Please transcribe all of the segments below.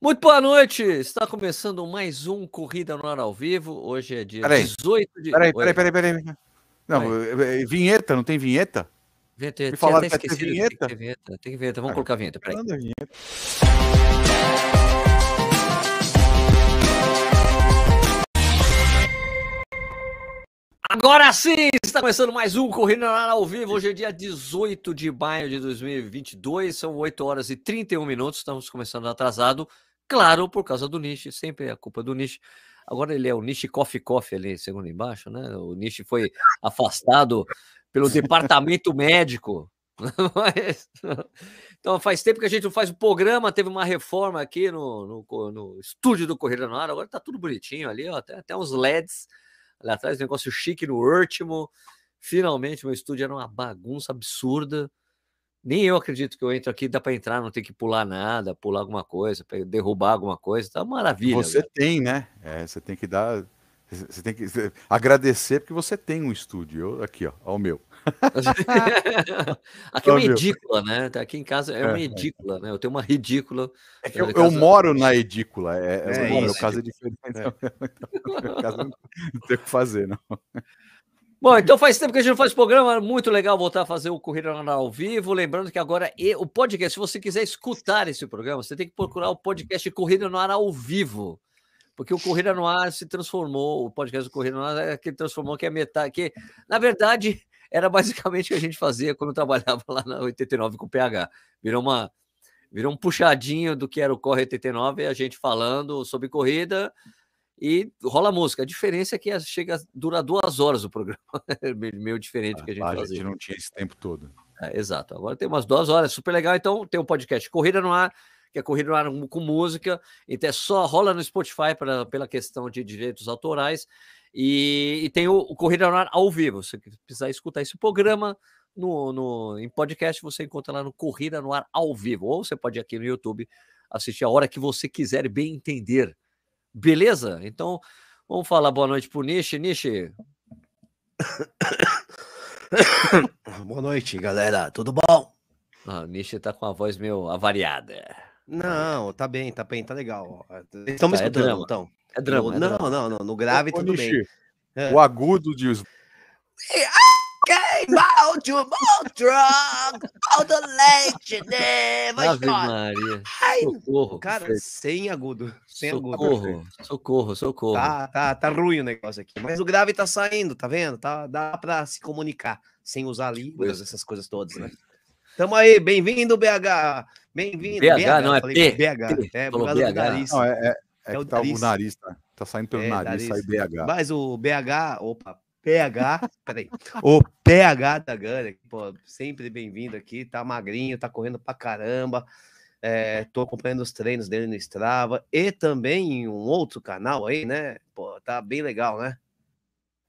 Muito boa noite! Está começando mais um Corrida no Ar ao Vivo. Hoje é dia Peraí. 18 de. Peraí, peraí, peraí, peraí. Não, é- é vinheta, não tem vinheta? Vinheta, Me falaram que esquecido, vinheta. Tem vinheta. Tem vinheta. Vamos Ah, colocar a vinheta. Peraí. Vinheta. Agora sim! Está começando mais um Corrida no Ar ao Vivo. Hoje é dia 18 de maio de 2022. São 8 horas e 31 minutos. Estamos começando atrasado. Claro, por causa do Nishi. Sempre é a culpa do Nishi. Agora ele é o Nishi Coffee Coffee ali, segundo embaixo, né? O Nishi foi afastado pelo departamento médico. Então faz tempo que a gente não faz o programa, teve uma reforma aqui no, no, no estúdio do Corrida no Ar, agora tá tudo bonitinho ali, ó, até, até uns LEDs ali atrás, negócio chique no último. Finalmente, meu estúdio era uma bagunça absurda. Nem eu acredito que eu entro aqui, dá para entrar, não tem que pular nada, pular alguma coisa, derrubar alguma coisa, tá uma maravilha. Você tem, né? É, você tem que dar. Você tem que você- agradecer porque você tem um estúdio. Eu- aqui, ó, ó, o meu. Aqui é uma edícula, né? Tá Aqui em casa é uma É, é. edícula, né? Eu tenho uma ridícula. É que Na eu, eu moro na edícula. É, é, É o meu caso é diferente. No meu caso, não tem o que fazer, não. Bom, então faz tempo que a gente não faz programa, muito legal voltar a fazer o Corrida ao vivo. Lembrando que agora e- o podcast, se você quiser escutar esse programa, você tem que procurar o podcast Corrida no Ar ao vivo. Porque o Corrida no Ar se transformou, o podcast do Corrida no Ar é que transformou que é metade, que na verdade era basicamente o que a gente fazia quando trabalhava lá na 89 com o PH. Virou uma virou um puxadinho do que era o Corre 89, a gente falando sobre corrida e rola música. A diferença é que chega dura duas horas o programa, é meio diferente do que a gente a fazia. gente não tinha esse tempo todo. É, exato. Agora tem umas duas horas, super legal. Então tem o podcast Corrida no Ar, que é Corrida no Ar com música. Então é só rola no Spotify pra, pela questão de direitos autorais. E, e tem o, o Corrida no Ar ao vivo. Se você precisar escutar esse programa no, no, em podcast, você encontra lá no Corrida no Ar ao vivo. Ou você pode ir aqui no YouTube assistir a hora que você quiser bem entender. Beleza? Então vamos falar boa noite pro Nishi. Nishi, Boa noite, galera. Tudo bom? ah, o Nishi tá com a voz meio avariada. Não, tá bem, tá bem, tá legal. Me Tá, é escutando, drama. então? É drama. No- é não, drama. não, não. No grave, Ô, tudo Nishi, bem. É. O agudo de os Came out your drug, all the legend, vai Ave. Maria. Ai, Socorro. Cara, perfeito. sem agudo. Sem agudo. socorro, socorro, socorro. Tá, tá, tá ruim o negócio aqui. Mas o grave tá saindo, tá vendo? Tá, dá pra se comunicar sem usar línguas, essas coisas todas, né? Tamo aí, bem-vindo, BH. Bem-vindo. BH, não, é falei P, BH. P, É, por causa do BH. nariz. Não, é, é, é É o tá, o nariz. nariz tá, tá saindo pelo É, nariz, sai nariz. BH. Mas o BH, opa, PH, peraí. O PH da Gana, pô, sempre bem-vindo aqui, tá magrinho, tá correndo pra caramba. É, tô acompanhando os treinos dele no Strava e também em um outro canal aí, né? Pô, tá bem legal, né?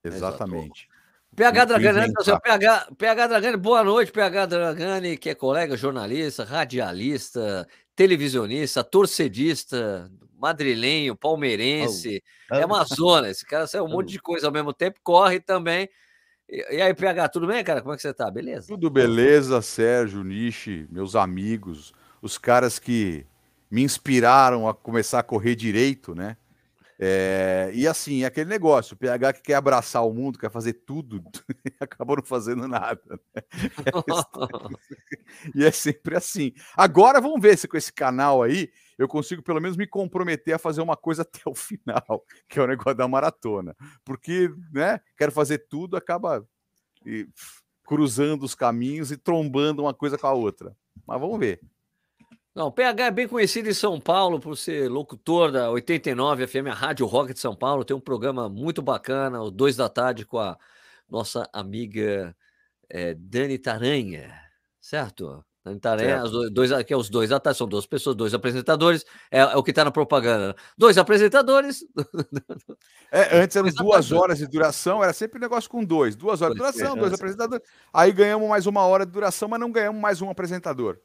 Exatamente. PH Dragani, né? PH, PH Dragani, boa noite, PH Dragani, que é colega jornalista, radialista, televisionista, torcedista, madrilenho, palmeirense, é Amazonas. Esse cara saiu um monte de coisa ao mesmo tempo, corre também. E, e aí, PH, tudo bem, cara? Como é que você tá? Beleza? Tudo beleza, Sérgio, Nishi, meus amigos, os caras que me inspiraram a começar a correr direito, né? É, e assim, é aquele negócio, o PH que quer abraçar o mundo, quer fazer tudo, acabou não fazendo nada. né? E é sempre assim. Agora vamos ver se com esse canal aí eu consigo pelo menos me comprometer a fazer uma coisa até o final, que é o negócio da maratona. Porque, né, quero fazer tudo, acaba e, cruzando os caminhos e trombando uma coisa com a outra. Mas vamos ver. Não, o PH é bem conhecido em São Paulo por ser locutor da 89 FM, a Rádio Rock de São Paulo. Tem um programa muito bacana, o Dois da Tarde, com a nossa amiga eh, Dani Taranha, certo? Taranha, Certo. os dois- dois, que é os dois tarde, são duas pessoas, dois apresentadores, é, é o que está na propaganda. Dois apresentadores, É, antes eram Exatamente. duas horas de duração, era sempre negócio com dois. Duas horas de duração, dois antes. apresentadores. Aí ganhamos mais uma hora de duração, mas não ganhamos mais um apresentador.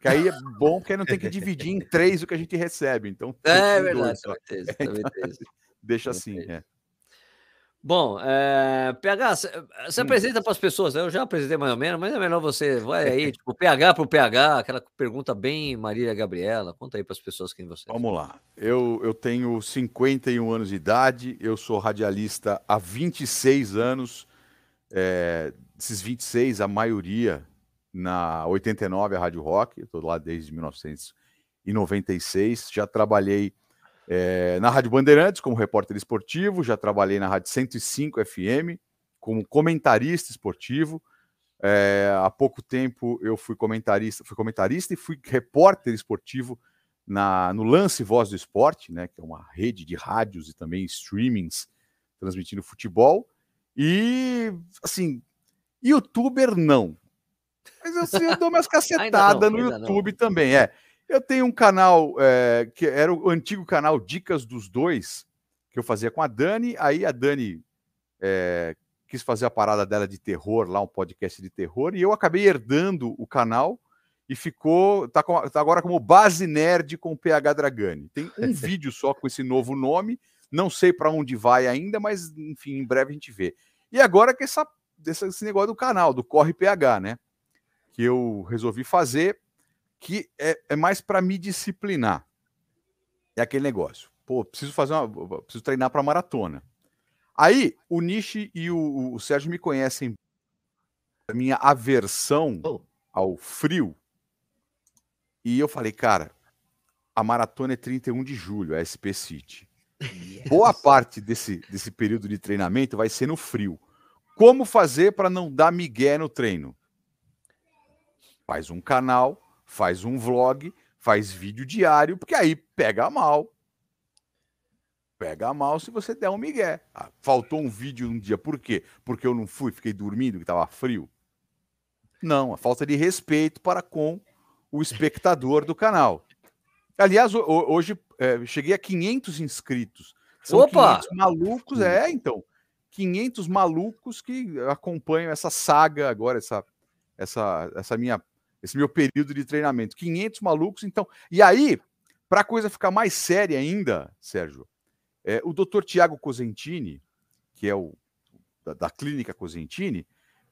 Que aí é bom, porque aí não tem que dividir em três o que a gente recebe. Então, é verdade, dois só. também tem isso, também tem isso. deixa assim. é. Bom, é, PH, você Hum. apresenta para as pessoas, né? eu já apresentei mais ou menos, mas é melhor você, vai aí, tipo, PH para o PH, aquela pergunta bem Marília Gabriela, conta aí para as pessoas quem você é. Vamos lá. Eu, eu tenho 51 anos de idade, eu sou radialista há 26 anos. É, desses 26, a maioria na 89, a Rádio Rock, eu estou lá desde 1996. Já trabalhei é, na Rádio Bandeirantes como repórter esportivo, já trabalhei na Rádio 105 FM como comentarista esportivo. É, há pouco tempo eu fui comentarista, fui comentarista e fui repórter esportivo na, no Lance Voz do Esporte, né, que é uma rede de rádios e também streamings transmitindo futebol. E assim, youtuber não. Mas assim, eu dou umas cacetadas no YouTube não. também. É. Eu tenho um canal é, que era o antigo canal Dicas dos Dois, que eu fazia com a Dani. Aí a Dani é, quis fazer a parada dela de terror, lá um podcast de terror, e eu acabei herdando o canal e ficou. Tá, com, tá agora como Base Nerd com PH Dragani. Tem um vídeo só com esse novo nome. Não sei para onde vai ainda, mas enfim, em breve a gente vê. E agora que essa, esse negócio do canal, do Corre PH, né? Que eu resolvi fazer que é, é mais para me disciplinar. É aquele negócio. Pô, preciso fazer uma. Preciso treinar para maratona. Aí, o Nishi e o, o, Sérgio me conhecem a minha aversão oh. ao frio. E eu falei, cara, a maratona é 31 de julho, a SP City. Yes. Boa parte desse, desse período de treinamento vai ser no frio. Como fazer para não dar migué no treino? Faz um canal faz um vlog, faz vídeo diário, porque aí pega mal. Pega mal se você der um migué. Ah, faltou um vídeo um dia, por quê? Porque eu não fui, fiquei dormindo, que estava frio. Não, a falta de respeito para com o espectador do canal. Aliás, hoje é, cheguei a 500 inscritos. São Opa! 500 malucos, é, então. 500 malucos que acompanham essa saga agora, essa, essa, essa minha esse meu período de treinamento. 500 malucos, então. E aí, para a coisa ficar mais séria ainda, Sérgio, é, o doutor Tiago Cosentini, que é o da, da, clínica Cosentini,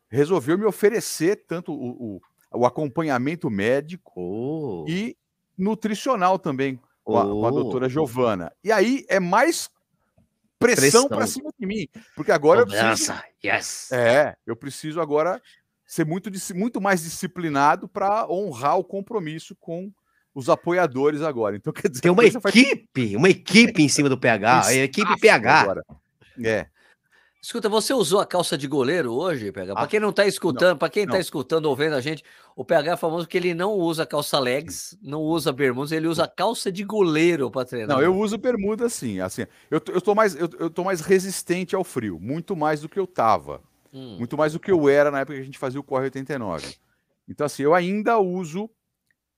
resolveu me oferecer tanto o, o, o acompanhamento médico oh. e nutricional também com, oh. a, com a doutora Giovana. E aí é mais pressão, pressão. para cima de mim, porque agora eu preciso, yes. é, eu preciso agora ser muito, muito mais disciplinado para honrar o compromisso com os apoiadores agora. Então, quer dizer, tem uma equipe, faz... uma equipe em cima do PH, a equipe PH. Agora. É. Escuta, você usou a calça de goleiro hoje, PH? Para ah, quem não está escutando, para quem está escutando ou vendo a gente, o PH é famoso que ele não usa calça legs, não usa bermudas, ele usa calça de goleiro para treinar. Não, eu uso bermuda sim, assim. Eu, eu tô mais eu, eu tô mais resistente ao frio, muito mais do que eu tava. Hum. Muito mais do que eu era na época que a gente fazia o Corre 89. Então, assim, eu ainda uso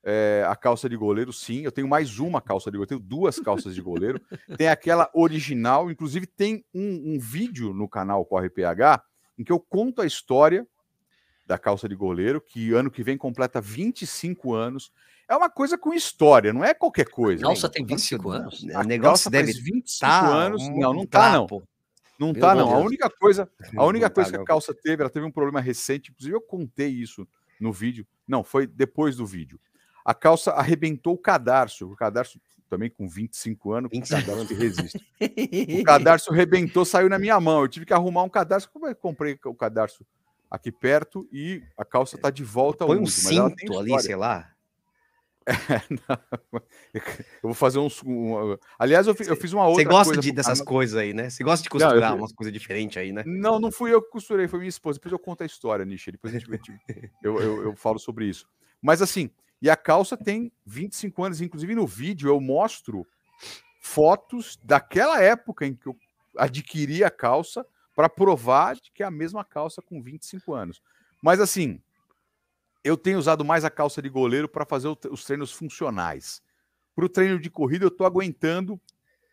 é, a calça de goleiro, sim. Eu tenho mais uma calça de goleiro, tenho duas calças de goleiro. tem aquela original, inclusive tem um, um, vídeo no canal Corre PH em que eu conto a história da calça de goleiro, que ano que vem completa 25 anos. É uma coisa com história, não é qualquer coisa. A calça tem 25 anos? A o negócio deve 25 tá anos. Um não, não tá, não. Não Meu tá, não. A única coisa, a única coisa que a calça teve, ela teve um problema recente, inclusive eu contei isso no vídeo. Não, foi depois do vídeo. A calça arrebentou o cadarço. O cadarço também com 25 anos, 25. o cadarço resiste. o cadarço arrebentou, saiu na minha mão. Eu tive que arrumar um cadarço. Como eu comprei o cadarço aqui perto e a calça está de volta ao Põe um cinto ali, sei lá. É, eu vou fazer uns. Um, aliás, eu, eu, fiz uma outra. Você gosta de, dessas coisas aí, né? Você gosta de costurar não, umas coisas diferentes aí, né? Não, não fui eu que costurei, foi minha esposa. Depois eu conto a história, Nishi. Depois gente, eu, eu, eu falo sobre isso. Mas assim, e a calça tem 25 anos. Inclusive no vídeo eu mostro fotos daquela época em que eu adquiri a calça para provar que é a mesma calça com 25 anos. Mas assim, eu tenho usado mais a calça de goleiro para fazer os treinos funcionais. Para o treino de corrida, eu estou aguentando,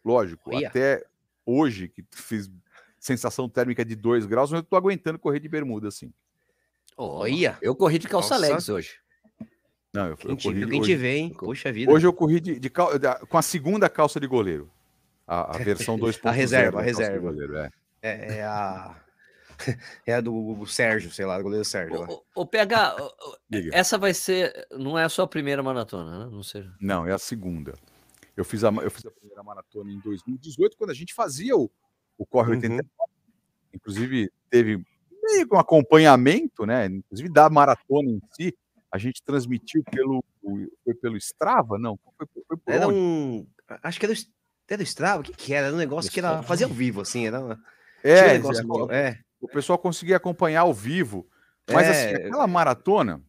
lógico, Ia. até hoje, que fiz sensação térmica de 2 graus, mas eu estou aguentando correr de bermuda assim. Olha, eu corri de calça, calça... legs hoje. Não, eu, quem eu corri. Quem te vê, hein? Poxa vida. Hoje eu corri de, de, de, com a segunda calça de goleiro. A, a versão 2.0. a reserva, a reserva. Goleiro, é. É, é a. É a do Sérgio, sei lá, do goleiro Sérgio. O, o- o PH, essa vai ser. Não é a sua primeira maratona, né? Não sei. Não, é a segunda. Eu fiz a, eu fiz a primeira maratona em 2018, quando a gente fazia o, o Corre Uhum. 89. Inclusive, teve meio que um acompanhamento, né? Inclusive da maratona em si. A gente transmitiu pelo. Foi pelo Strava? Não, foi, foi por Era onde? um. Acho que era o, era o Strava, o que, que era? Era um negócio que era fazia ao vivo, assim. Era uma, tinha um É, negócio é, é, o pessoal conseguia acompanhar ao vivo. Mas assim, É. aquela maratona,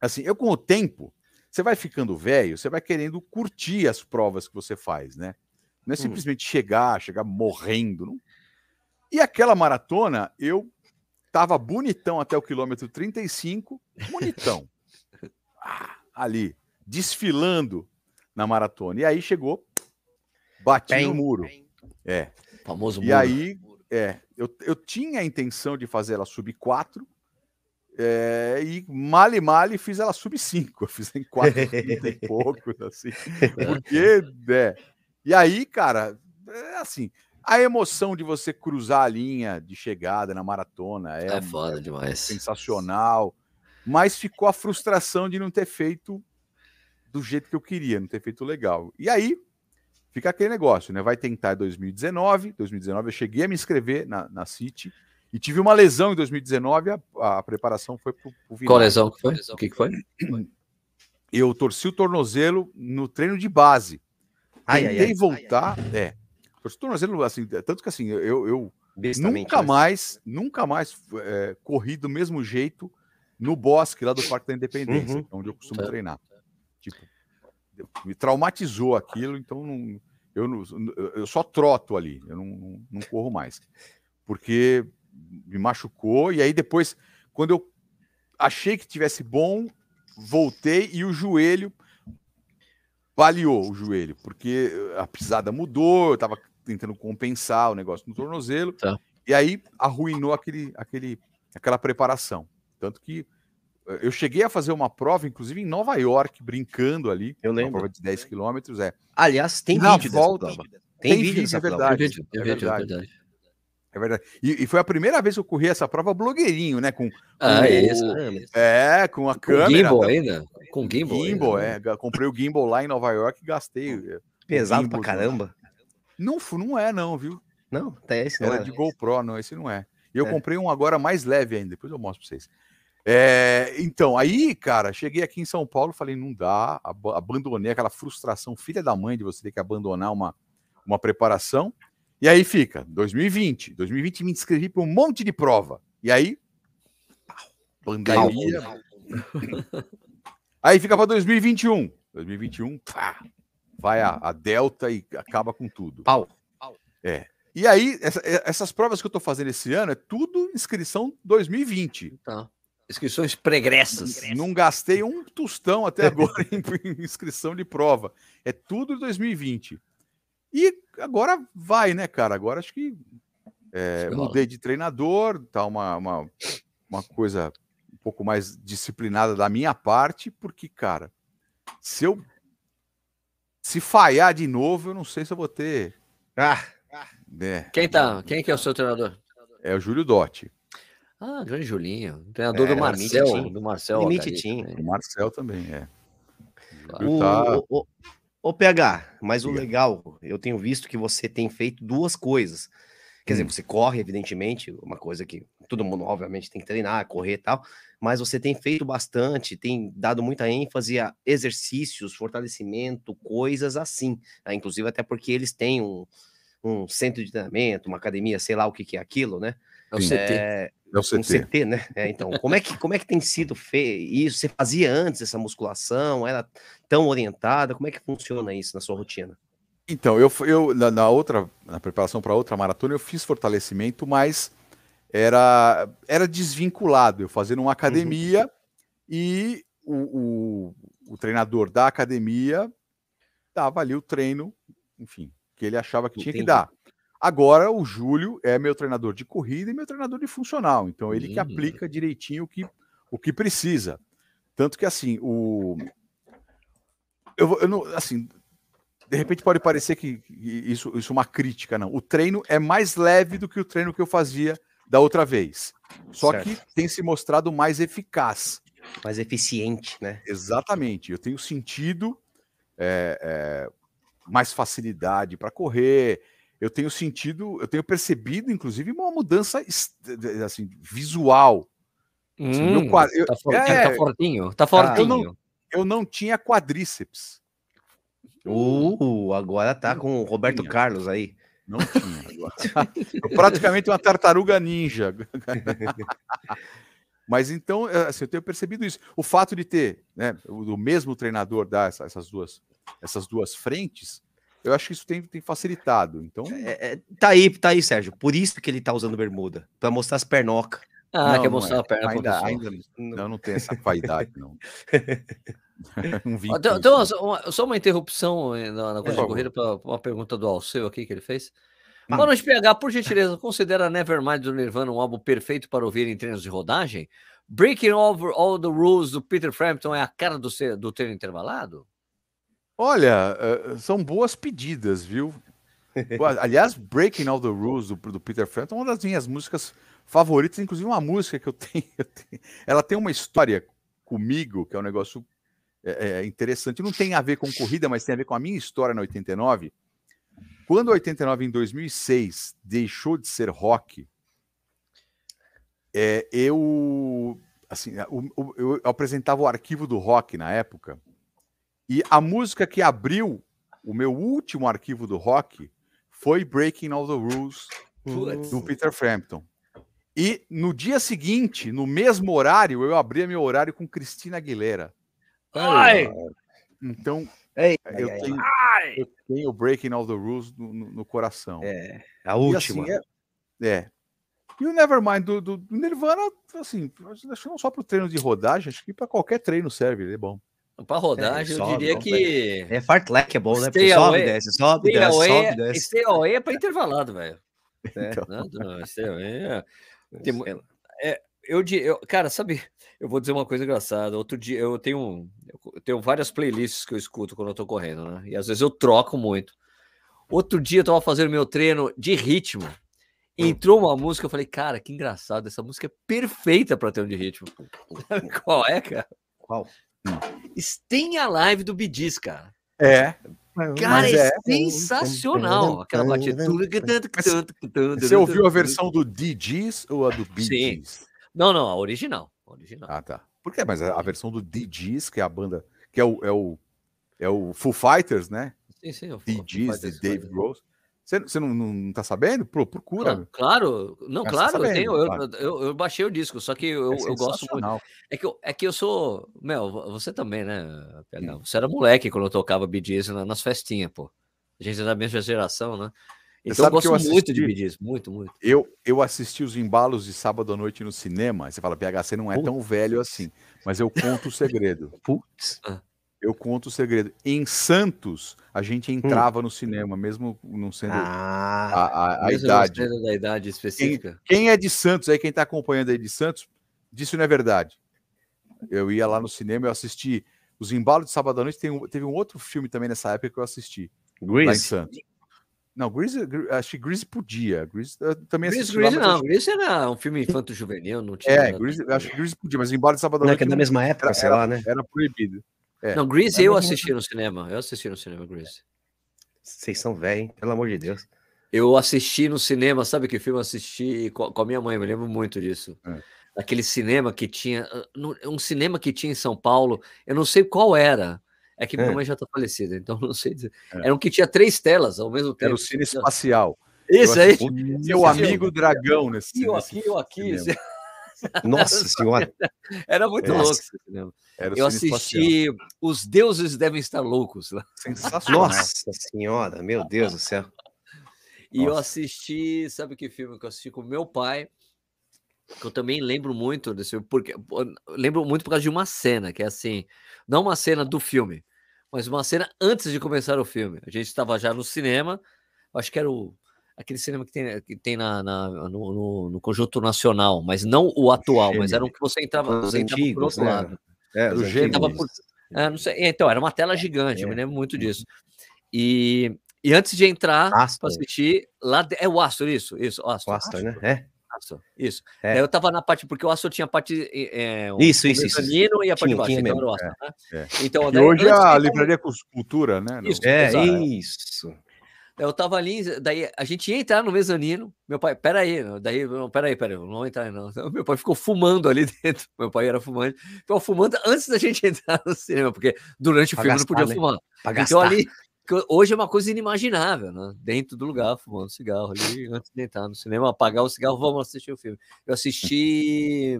assim, eu com o tempo, você vai ficando velho, você vai querendo curtir as provas que você faz, né? Não é Hum. simplesmente chegar, chegar morrendo. Não. E aquela maratona, eu tava bonitão até o quilômetro 35, bonitão. Ah, ali, desfilando na maratona. E aí chegou, bati no Pem. muro. É. Famoso E muro. aí, é, eu, eu tinha a intenção de fazer ela sub 4, é, e male male fiz ela sub 5, eu fiz em 4 e pouco, assim, porque, é, e aí, cara, é assim, a emoção de você cruzar a linha de chegada na maratona é, É foda demais. sensacional, mas ficou a frustração de não ter feito do jeito que eu queria, não ter feito legal. E aí, fica aquele negócio, né? Vai tentar em 2019. 2019 eu cheguei a me inscrever na, na City e tive uma lesão em 2019. A, a preparação foi pro, pro Qual lesão que foi? O que, que foi? Eu torci o tornozelo no treino de base. Ai, ai, Tentei ai. voltar. É. Torci o tornozelo, assim, tanto que assim, eu, eu nunca né? mais, nunca mais é, corri do mesmo jeito no bosque lá do Parque da Independência, Uhum. onde eu costumo Tá. treinar. Tipo, me traumatizou aquilo, então não, eu, não, eu só troto ali, eu não, não, corro mais. Porque me machucou, e aí depois, quando eu achei que tivesse bom, voltei e o joelho baleou o joelho, porque a pisada mudou, eu tava tentando compensar o negócio no tornozelo, Tá. e aí arruinou aquele, aquele, aquela preparação. Tanto que eu cheguei a fazer uma prova, inclusive em Nova York, brincando ali, Eu uma lembro. prova de 10 quilômetros, é. Aliás, tem Na vídeo volta- dessa prova. Tem, tem vídeo é verdade. Vídeo, é vídeo, é verdade. verdade. É verdade. E, e foi a primeira vez que eu corri essa prova blogueirinho, né? Com, Ah, é isso. Ah, é, com a Com câmera. gimbal ainda? Com gimbal, Gimbal, ainda, né? é. ga- Comprei o gimbal lá em Nova York e gastei. eh, Pesado gimbal, pra caramba. Não, não é, não, viu? Não, até esse não Era era. de GoPro, não, esse não é. E eu É. comprei um agora mais leve ainda, depois eu mostro pra vocês. É, então, aí, cara, cheguei aqui em São Paulo, falei, não dá, ab- abandonei aquela frustração, filha da mãe, de você ter que abandonar uma, uma preparação. E aí fica, 2020. 2020 me inscrevi para um monte de prova. E aí, pandemia. Aí fica para 2021. 2021, pá, vai a, a Delta e acaba com tudo. Pau. E aí, essa- essas provas que eu tô fazendo esse ano é tudo inscrição 2020. Tá. Inscrições pregressas. Não gastei um tostão até agora em, inscrição de prova. É tudo 2020. E agora vai, né, cara? Agora acho que é, mudei de treinador, tá uma, uma, uma coisa um pouco mais disciplinada da minha parte, porque, cara, se eu se falhar de novo, eu não sei se eu vou ter. Ah, né, Quem tá? Quem que é o seu treinador? é o Júlio Dotti. Ah, grande Julinho. Treinador É, do Marcel. Do Marcel. O Marcel também, é. Claro. o, tá- o, o- o PH, mas o legal, eu tenho visto que você tem feito duas coisas. Quer dizer, Hum. você corre, evidentemente, uma coisa que todo mundo, obviamente, tem que treinar, correr e tal, mas você tem feito bastante, tem dado muita ênfase a exercícios, fortalecimento, coisas assim. né? Inclusive, até porque eles têm um, um centro de treinamento, uma academia, sei lá o que, que é aquilo, né? É o. CT. É, É o um CT. CT, né? É, então, como é, que, como é que tem sido feito isso? Você fazia antes essa musculação? Era tão orientada? Como é que funciona isso na sua rotina? Então, eu, eu na, na outra, na preparação para outra maratona, eu fiz fortalecimento, mas era, era desvinculado. Eu fazia numa academia e o, o, o treinador da academia dava ali o treino, enfim, que ele achava que tinha que dar. Agora, o Júlio é meu treinador de corrida e meu treinador de funcional. Então, ele que Hum. aplica direitinho o que, o que precisa. Tanto que, assim, o. Eu, eu não, assim, de repente pode parecer que isso, isso é uma crítica, não. O treino é mais leve do que o treino que eu fazia da outra vez. Só certo. que tem se mostrado mais eficaz. Mais eficiente, né? Exatamente. Eu tenho sentido é, é, mais facilidade para correr. Eu tenho sentido, eu tenho percebido, inclusive, uma mudança assim, visual. Assim, hum, quadro, eu, tá, for, é, tá fortinho, tá fortinho. Eu não, eu não tinha quadríceps. Uh, agora tá com o Roberto tinha. Carlos aí. Não tinha. praticamente uma tartaruga ninja. Mas então, é, assim, eu tenho percebido isso. O fato de ter né, o, mesmo treinador dar essa, essas, duas, essas duas frentes, eu acho que isso tem, tem facilitado. Então. É, é, tá aí, tá aí, Sérgio. Por isso que ele tá usando bermuda. para mostrar as pernocas. Ah, não, quer mostrar é. a perna ainda, ainda não, não tem essa vaidade, não. um então, então uma, só uma interrupção eh, na, na coisa de corrida para uma pergunta do Alceu aqui que ele fez. Ah. Boa noite, PH. Por gentileza, considera Nevermind do Nirvana um álbum perfeito para ouvir em treinos de rodagem? Breaking Over All the Rules do Peter Frampton é a cara do, do treino intervalado? Olha, uh, são boas pedidas, viu? Aliás, Breaking All the Rules do, do Peter Frampton é uma das minhas músicas favoritas, inclusive uma música que eu tenho, eu tenho, Ela tem uma história comigo, que é um negócio é, é, interessante. Não tem a ver com corrida, mas tem a ver com a minha história na 89. Quando a 89, em 2006, deixou de ser rock, é, eu, assim, eu, eu apresentava o arquivo do rock na época, e a música que abriu o meu último arquivo do rock foi Breaking All the Rules do Peter Frampton. E no dia seguinte, no mesmo horário, eu abria meu horário com Cristina Aguilera. Ai. Então, ei, eu, ai, tenho, eu, tenho, Breaking All the Rules no, no, no coração. É, a última. E, assim, é, é, E o Nevermind do, do, do Nirvana, assim, acho que não só para o treino de rodagem, acho que para qualquer treino serve, ele é bom. Para rodagem, é, eu diria bom, que. É fartlek, é bom, né? Porque sobe, desce, sobe, desce, away, sobe, desce. Stay away é para intervalado, velho. É, então. não, não, stay away é... Tem, é, eu, eu, cara, sabe, eu vou dizer uma coisa engraçada. Outro dia eu tenho, eu tenho várias playlists que eu escuto quando eu tô correndo, né? E às vezes eu troco muito. Outro dia eu tava fazendo meu treino de ritmo. Hum. Entrou uma música, eu falei, cara, que engraçado, essa música é perfeita para treino de ritmo. Qual é, cara? Qual? Stay Alive do Bidis, cara. É. Cara, é, é, sensacional. Aquela batida. Você ouviu a versão do DJs ou a do BGs? Não, não, a original. A original. Ah, tá. Por quê? Mas a versão do DJs, que é a banda, que é o, é o, é o Foo Fighters, né? Sim, sim. O DJs de Dave Grohl. Você, você não, não tá sabendo? Pro, procura. Claro, não, é, claro, tá sabendo, eu, tenho, claro. Eu, eu, eu, baixei o disco, só que eu, é eu gosto muito. É que, eu, é que eu sou. Meu, você também, né? Hum. Você era moleque quando eu tocava BDs nas festinhas, pô. A gente é da mesma geração, né? Então eu gosto eu assisti, muito de BDs, muito, muito. Eu, eu assisti os embalos de sábado à noite no cinema. Você fala, PHC não é Putz. tão velho assim, mas eu conto o segredo. Putz. Ah. Eu conto o segredo. Em Santos, a gente hum. entrava hum. no cinema, mesmo não sendo ah, a, a, a idade. da idade específica. Quem, quem, é de Santos, aí quem está acompanhando aí de Santos, disso não é verdade. Eu ia lá no cinema, eu assisti Os Embalos de Sábado à Noite. Tem, teve um outro filme também nessa época que eu assisti. Grease? Lá em Santos. Não, Grease, acho que Grease podia. Grease, também Grease, Grease lá, não. Grease era um filme infanto-juvenil, não tinha. É, Grease, acho que Grease podia, mas Embalos de Sábado à Noite. Não, é que é da mesma época, era, sei lá, né? Era proibido. É. Não, Grease é eu assisti no cinema. Eu assisti no cinema, Grease. Vocês são velhos, pelo amor de Deus. Eu assisti no cinema, sabe que filme eu assisti com a minha mãe, eu me lembro muito disso. É. Aquele cinema que tinha. Ah, um cinema que tinha em São Paulo, eu não sei qual era. É que minha é. mãe já está falecida, então não sei dizer. É. Era um que tinha três telas ao mesmo tempo. Era o Cine Espacial. Isso aí. Meu amigo Dragão nesse. Eu aqui, eu aqui. Nossa senhora. Era muito Nossa. louco esse cinema. Eu assisti espacial. Os Deuses Devem Estar Loucos. Sensacional. Nossa senhora, meu Deus do céu. E Nossa. eu assisti, sabe que filme que eu assisti com meu pai? Que eu também lembro muito desse porque lembro muito por causa de uma cena, que é assim, não uma cena do filme, mas uma cena antes de começar o filme. A gente estava já no cinema, acho que era o aquele cinema que tem, que tem na, na no, no, no, conjunto nacional, mas não o atual, mas era um que você entrava, você entrava antigos, por outro né? lado. É, o por, é, não sei, então, era uma tela gigante, é, eu me lembro muito disso. E, e antes de entrar para assistir, lá de- é o Astor, isso, isso, o Astor. O Astor, né? É. Isso. É. Eu tava na parte, porque o Astor tinha a parte. É, o- Isso, isso, isso, e a parte de Tinha, baixo. tinha Então Astor, né? é. Então, daí, hoje é a livraria Cultura, né? Isso. É, Exato. isso. Eu tava ali, daí a gente ia entrar no mezanino. Meu pai, peraí, daí, não, peraí, peraí, não vou entrar, não. Meu pai ficou fumando ali dentro. Meu pai era fumante. Ficou fumando antes da gente entrar no cinema, porque durante o Pra filme gastar, não podia né? fumar. Pra gastar. Então ali, que hoje é uma coisa inimaginável, né? Dentro do lugar, fumando cigarro ali, antes de entrar no cinema, apagar o cigarro, vamos assistir o filme. Eu assisti.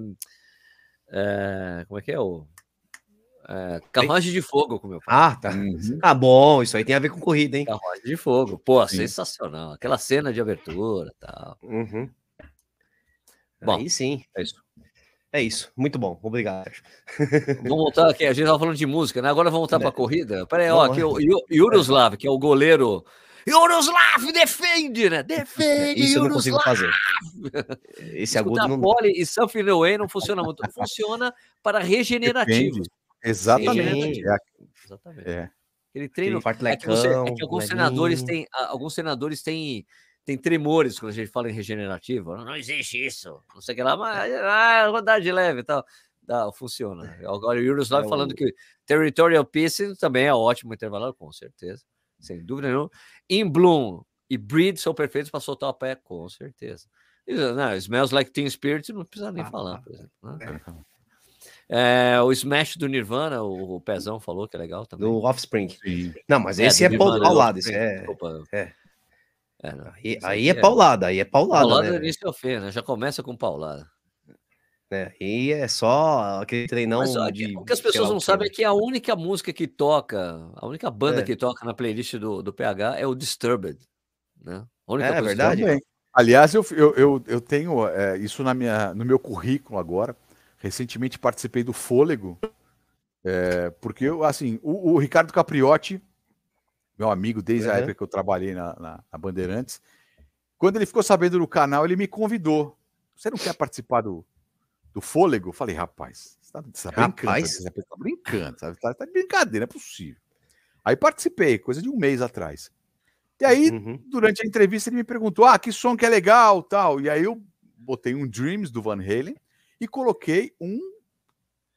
é, como é que é o. É, Carruagem de Fogo com meu pai. Ah, tá. Uhum. Ah, bom, isso aí tem a ver com corrida, hein? Carruagem de Fogo. Pô, Sim. sensacional. Aquela cena de abertura e tal. Uhum. Bom. aí sim. É isso. É isso. Muito bom. Obrigado. Vamos voltar aqui. A gente estava falando de música, né? Agora vamos voltar para a corrida. Pera aí, ó, aqui o Yu- Yuroslav, que é o goleiro. Yuroslav defende, né? Defende, Isso eu não consigo Yuroslav. fazer. Esse Escutar agudo não. pole e Way não funciona muito. Funciona para regenerativos. Exatamente. Sim. É, Exatamente. é. Ele treina. Aquele É que, você- é que alguns senadores têm. Alguns senadores têm. Tem tremores quando a gente fala em regenerativo. Não existe isso. Não sei o que lá, mas ah, rodar de leve e tal. Dá, funciona. Agora o Yuroslav É falando o- que Territorial Peace também é ótimo intervalado, com certeza. Sem dúvida nenhuma. In Bloom e Breed são perfeitos para soltar o pé, com certeza. E, Não, Smells Like Teen Spirit não precisa nem Ah, falar, por exemplo. né? É. É, o Smash do Nirvana, o, o Pezão falou que é legal também. Do Offspring. Sim. Não, mas É, esse é, Nirvana, pau- do paulado. Esse Offspring, é. é. É, não. Aí, aí é aqui paulada, aí é paulada, Paulada né? início ao fim, né? Já começa com paulada. É, E é só aquele treinão Mas, ó, de. o que as pessoas não sabem é que a única música que toca, a única banda É. que toca na playlist do, do PH é o Disturbed. Né? A única É verdade? Aliás, eu, eu, eu, eu tenho é, isso na minha, no meu currículo agora. Recentemente participei do Fôlego, é, porque eu, assim, o, o Ricardo Capriotti, meu amigo desde a Uhum. época que eu trabalhei na, na- na Bandeirantes, quando ele ficou sabendo do canal, ele me convidou. Você não quer participar do, do Fôlego? Eu falei, rapaz, você tá, você tá brincando, você tá brincando, sabe? Tá, tá de brincadeira, não é possível. Aí participei, coisa de um mês atrás. E aí, Uhum. durante a entrevista ele me perguntou: "Ah, que som que é legal, tal". E aí eu botei um Dreams do Van Halen e coloquei um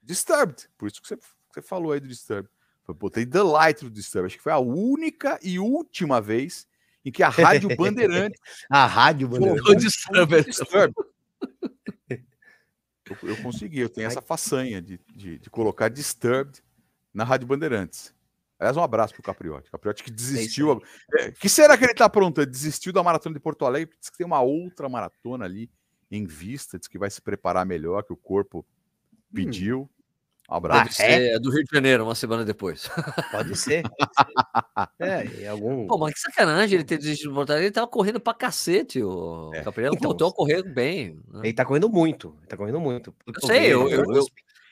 Disturbed. Por isso que você, que você falou aí do Disturbed. Eu botei The Light do Disturbed. Acho que foi a única e última vez em que a Rádio Bandeirantes A rádio, colocou Bandeira. O Disturbed. Disturbed. Eu, eu consegui, eu tenho essa façanha de, de, de colocar Disturbed na Rádio Bandeirantes. Aliás, um abraço pro Capriotti. Capriotti que desistiu. É, que será que ele tá pronto? Ele desistiu da maratona de Porto Alegre, diz que tem uma outra maratona ali em vista, diz que vai se preparar melhor, que o corpo pediu. Um abraço. Deve ser do Rio de Janeiro, uma semana depois. Pode ser. É, e algum. Pô, mas que sacanagem ele ter desistido do Alegre. Ele tava correndo pra cacete, o É. Gabriel. Então, voltou a correr bem. né? Ele tá correndo muito. Ele tá correndo muito. Eu sei, vi, eu- ele eu- eu-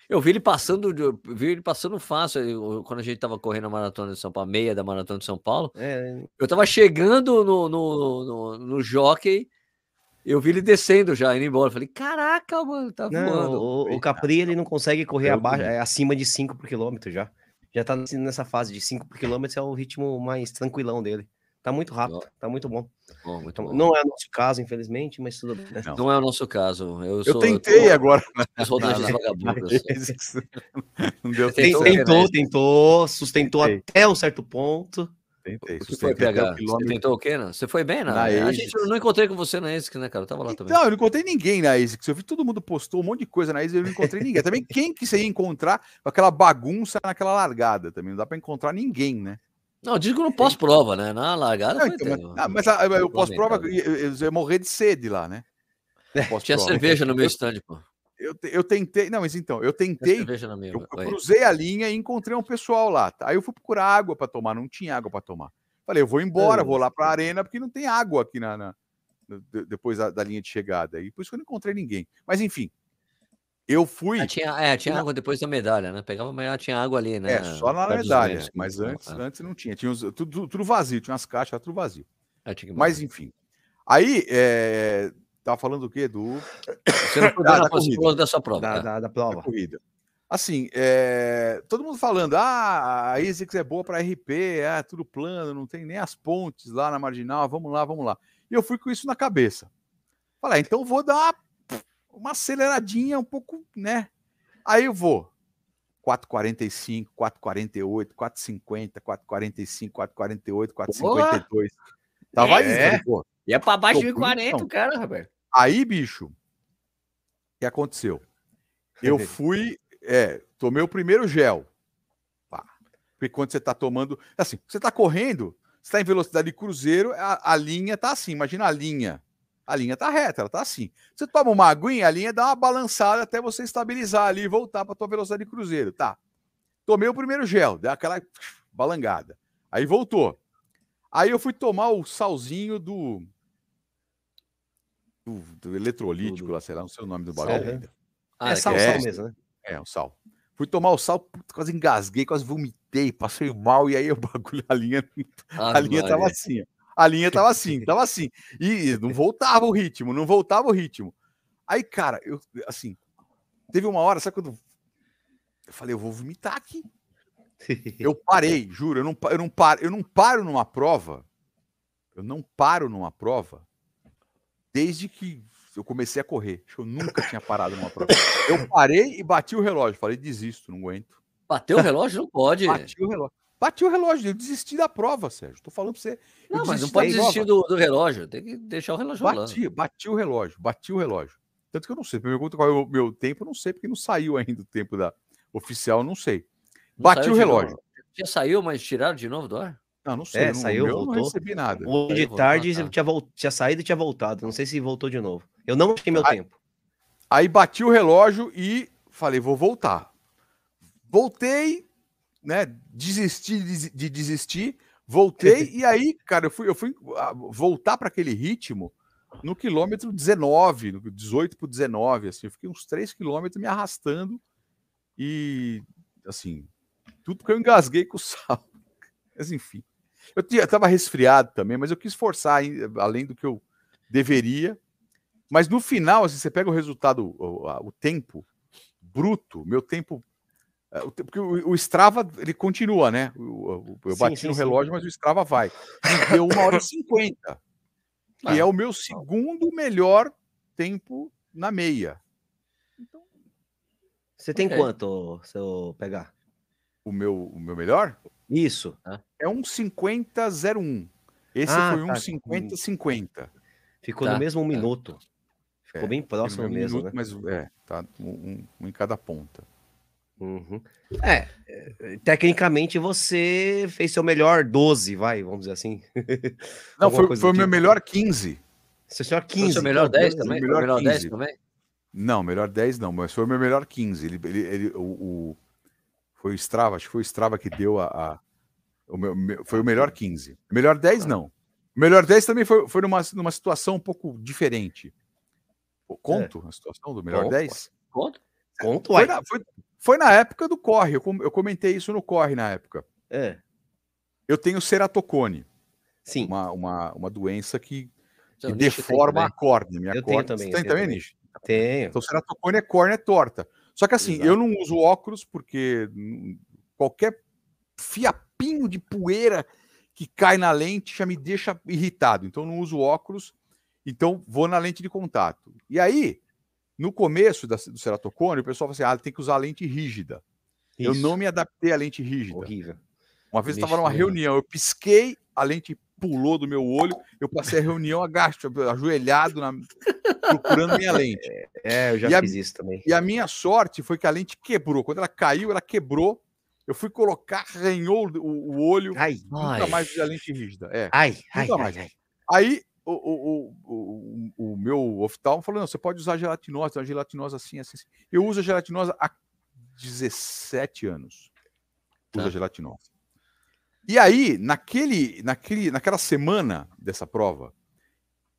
Eu vi ele passando, de- eu vi ele passando fácil quando a gente tava correndo a maratona de São Paulo, a meia da maratona de São Paulo. É, Eu tava chegando no, no, no, no jockey, eu vi ele descendo já, indo embora. Eu falei, caraca, mano, tá não, voando. o, o Capri ele não consegue correr Eu abaixo, é, acima de 5 por quilômetro já. Já tá nessa fase de 5 por quilômetro, é o ritmo mais tranquilão dele. Tá muito rápido, tá muito bom. Bom, muito Então, bom. não é o nosso caso, infelizmente, mas tudo bem. né? Não. Não é o nosso caso. Eu, Eu sou, tentei tô- agora. as rodagens vagabundas. Não deu tem- Tentou, tentou, sustentou Tentei. até um certo ponto. Tentei. Que foi, PH? Você tentou o quê, né? Você foi bem, né? Na a gente eu não encontrei com você na ASICS, né, cara? Eu tava lá também. Não, eu não encontrei ninguém na ASICS. Eu vi todo mundo postou um monte de coisa na ASICS eu não encontrei ninguém. Também quem que você ia encontrar com aquela bagunça naquela largada também? Não dá pra encontrar ninguém, né? Não, eu digo no pós-prova, né? Na largada Não, foi então, mas, ah, mas a- eu posso prova lamentável. eu, eu ia morrer de sede lá, né? Tinha Pós-prova. cerveja no meu Eu- stand, pô. Eu, eu tentei. Não, mas então, eu tentei. Eu, eu cruzei a linha e encontrei um pessoal lá. tá? Aí eu fui procurar água para tomar, não tinha água para tomar. Falei, eu vou embora, vou lá para a arena, porque não tem água aqui na, na- depois da, da linha de chegada. E por isso que eu não encontrei ninguém. Mas enfim, eu fui. Ah, tinha, é, tinha água depois da medalha, né? Pegava a tinha água ali, né? É, só na medalha, lenços, mas né? antes, É, antes não tinha. Tinha uns- tudo, tudo- vazio, tinha umas caixas, tudo vazio. é, Mas enfim. Aí, é, tava falando o quê? Do, Você não foi da- da corrida. da sua prova. Da, da, da da prova. corrida. Assim, é, todo mundo falando, ah, a ASICS é boa para RP, é tudo plano, não tem nem as pontes lá na marginal, vamos lá, vamos lá. E eu fui com isso na cabeça. Falei, ah, então vou dar uma, uma aceleradinha um pouco, né? Aí eu vou. 4,45, 4,48, 4,50, 4,45, 4,48, 4,52. Tava é. isso, pô. E é para baixo de 40, cara, Roberto. Aí, bicho, o que aconteceu? Eu fui é, tomei o primeiro gel. Pá. Porque quando você está tomando. Assim, você está correndo, você está em velocidade de cruzeiro, a, a, linha tá assim. Imagina a linha. A linha tá reta, ela tá assim. Você toma uma aguinha, a linha dá uma balançada até você estabilizar ali e voltar para tua velocidade de cruzeiro. Tá. Tomei o primeiro gel, deu aquela balangada. Aí voltou. Aí eu fui tomar o salzinho do. Do, do eletrolítico, lá, sei lá, não sei o nome do bagulho. Ah, é sal, é, sal mesmo, né? É, o sal. Fui tomar o sal, quase engasguei, quase vomitei, passei mal, e aí o bagulho, a linha, ah, a linha tava assim, a linha tava assim, tava assim. E não voltava o ritmo, não voltava o ritmo. Aí, cara, eu, assim, teve uma hora, sabe quando eu falei, eu vou vomitar aqui. Eu parei, juro, eu não, eu não paro, eu não paro numa prova. Eu não paro numa prova desde que eu comecei a correr. Eu nunca tinha parado numa prova. Eu parei e bati o relógio. Falei, desisto, não aguento. Bateu o relógio? Não pode. Bati o relógio. Bati o relógio, eu desisti da prova, Sérgio. Tô falando pra você. Não, mas não pode desistir do, do, relógio. Tem que deixar o relógio bati, rolando. Bati o relógio, bati o relógio. Tanto que eu não sei. Pergunta qual é o meu tempo, eu não sei, porque não saiu ainda o tempo da oficial, não sei. Não bati o relógio. Já saiu, mas tiraram de novo do ar? Não, não sei. É, não, saiu, voltou. não recebi nada. Hoje de tarde voltar, tá. tinha, volt... tinha saído e tinha voltado. Não sei se voltou de novo. Eu não achei meu aí, tempo. Aí bati o relógio e falei, vou voltar. Voltei, né? Desisti de, de desistir, voltei e aí, cara, eu fui, eu fui ah, voltar para aquele ritmo no quilômetro 19, no 18 para 19, assim, eu fiquei uns 3 quilômetros me arrastando e assim, tudo porque eu engasguei com o sal. Mas enfim. Eu estava resfriado também, mas eu quis forçar além do que eu deveria. Mas no final, assim, você pega o resultado, o, o tempo bruto, meu tempo. É, porque o, o Strava ele continua, né? Eu, eu sim, bati sim, no relógio, sim. mas o Strava vai. deu uma hora e cinquenta, que ah, é o meu segundo melhor tempo na meia. Então, você tem okay. quanto, se eu pegar? O meu, o meu melhor? Isso. É um 50-01. Esse ah, foi um tá. 50-50. Ficou tá. no mesmo um tá. minuto. Ficou é, bem próximo no mesmo, minuto, né? Mas é, tá um, um, em cada ponta. Uhum. É, tecnicamente você fez seu melhor 12, vai, vamos dizer assim. Não, foi, foi o meu tipo. melhor 15. Seu melhor 15. Foi seu melhor 10 também? Melhor, melhor 10 também? Não, melhor 10 não, mas foi o meu melhor 15. Ele, ele, ele o, o, foi o Strava, acho que foi o Strava que deu a. a o meu, foi o melhor 15. Melhor 10, tá. não. Melhor 10 também foi, foi numa, numa situação um pouco diferente. Conto é. a situação do melhor Conto. 10? Conto? Conto, foi na, foi, foi na época do corre. Eu, eu comentei isso no corre na época. É. Eu tenho ceratocone. Sim. Uma, uma, uma doença que, que deforma a córnea. Minha eu córnea. Tenho também, Você tem também, Nish? Tenho. Então, ceratocone é córnea torta. Só que assim, Exato. eu não uso óculos porque qualquer fiapinho de poeira que cai na lente já me deixa irritado. Então, não uso óculos. Então, vou na lente de contato. E aí, no começo da, do ceratocone, o pessoal fala assim: ah, tem que usar lente rígida. Isso. Eu não me adaptei à lente rígida. Horrível. Uma vez eu estava numa reunião, eu pisquei, a lente pulou do meu olho, eu passei a reunião agacho, ajoelhado, na, procurando minha lente. É, eu já e fiz a, isso também. E a minha sorte foi que a lente quebrou. Quando ela caiu, ela quebrou. Eu fui colocar, arranhou o, o olho, ai, nunca ai. mais a lente rígida. É, ai, ai, mais. Ai, Aí o, o, o, o, meu oftalmo falou: não, você pode usar gelatinosa, uma gelatinosa assim, assim, assim. Eu uso a gelatinosa há 17 anos. Uso tá. gelatinosa. E aí, naquele, naquele, naquela semana dessa prova,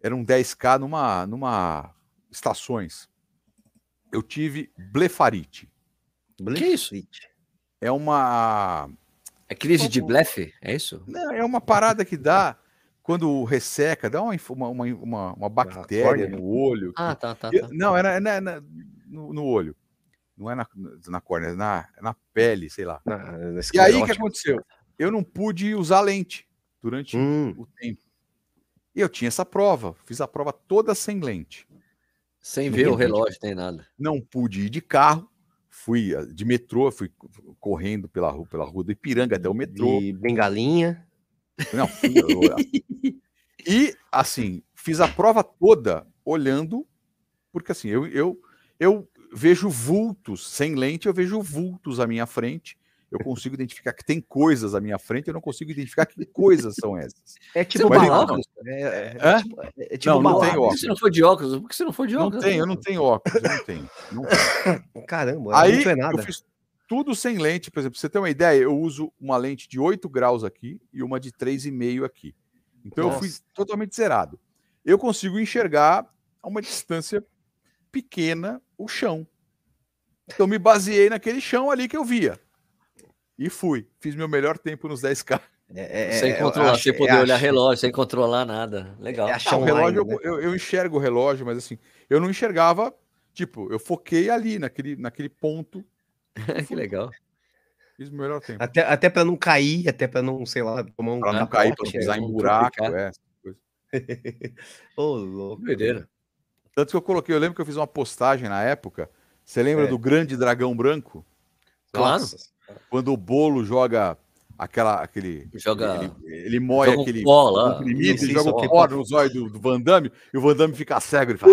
eram 10K numa, numa estações. Eu tive blefarite. Que isso? É uma. É crise de blefe? É isso? Não, é uma parada que dá quando resseca, dá uma, uma, uma, uma bactéria no olho. Ah, tá, tá, tá. Não, era, era, era no, no, olho. Não é na, na córnea, é na, é na pele, sei lá. Na, na E aí o que aconteceu? Eu não pude usar lente durante Hum, o tempo. E eu tinha essa prova, fiz a prova toda sem lente. Sem ver o relógio, nem nada. Não pude ir de carro, fui ah, de metrô, fui correndo pela rua, pela rua do Ipiranga até o metrô. de bengalinha. Não, fui, eu- e assim, fiz a prova toda olhando, porque assim, eu, eu, eu vejo vultos sem lente, eu vejo vultos à minha frente. Eu consigo identificar que tem coisas à minha frente, eu não consigo identificar que coisas são essas. É tipo não tem balaca. óculos? É, é- é Hã? tipo, é- é Não, tipo não balada. tem Por que óculos. você não foi de óculos? Por que você não foi de Não óculos? tenho, eu não tenho óculos, eu não tenho. Não tenho. Caramba, Aí não é eu nada. fiz tudo sem lente, por exemplo, pra você ter uma ideia, eu uso uma lente de 8 graus aqui e uma de 3,5 aqui. Então eu fui Nossa. totalmente zerado. Eu consigo enxergar a uma distância pequena o chão. Então me baseei naquele chão ali que eu via. E fui. Fiz meu melhor tempo nos 10K. É, é, Sem é, controlar, acho- sem é poder olhar acho- relógio, sem controlar nada. Legal. É achar Ah, o online, relógio, né? eu, eu, enxergo o relógio, mas assim, eu não enxergava. Tipo, eu foquei ali, naquele, naquele ponto. que legal. Fiz meu melhor tempo. Até, até pra não cair, até pra não, sei lá, tomar um Pra não cair, pra né? pisar em não buraco. É. Ô, louco. Doideira. Tanto que eu coloquei, eu lembro que eu fiz uma postagem na época. Você lembra É. do grande dragão branco? Claro. Nossa. Quando o bolo joga aquela, aquele. Joga- Ele, ele moe joga aquele. lá. comprimido, ele joga o pó no zóio do, do Van Damme e o Van Damme fica cego. Ele fala.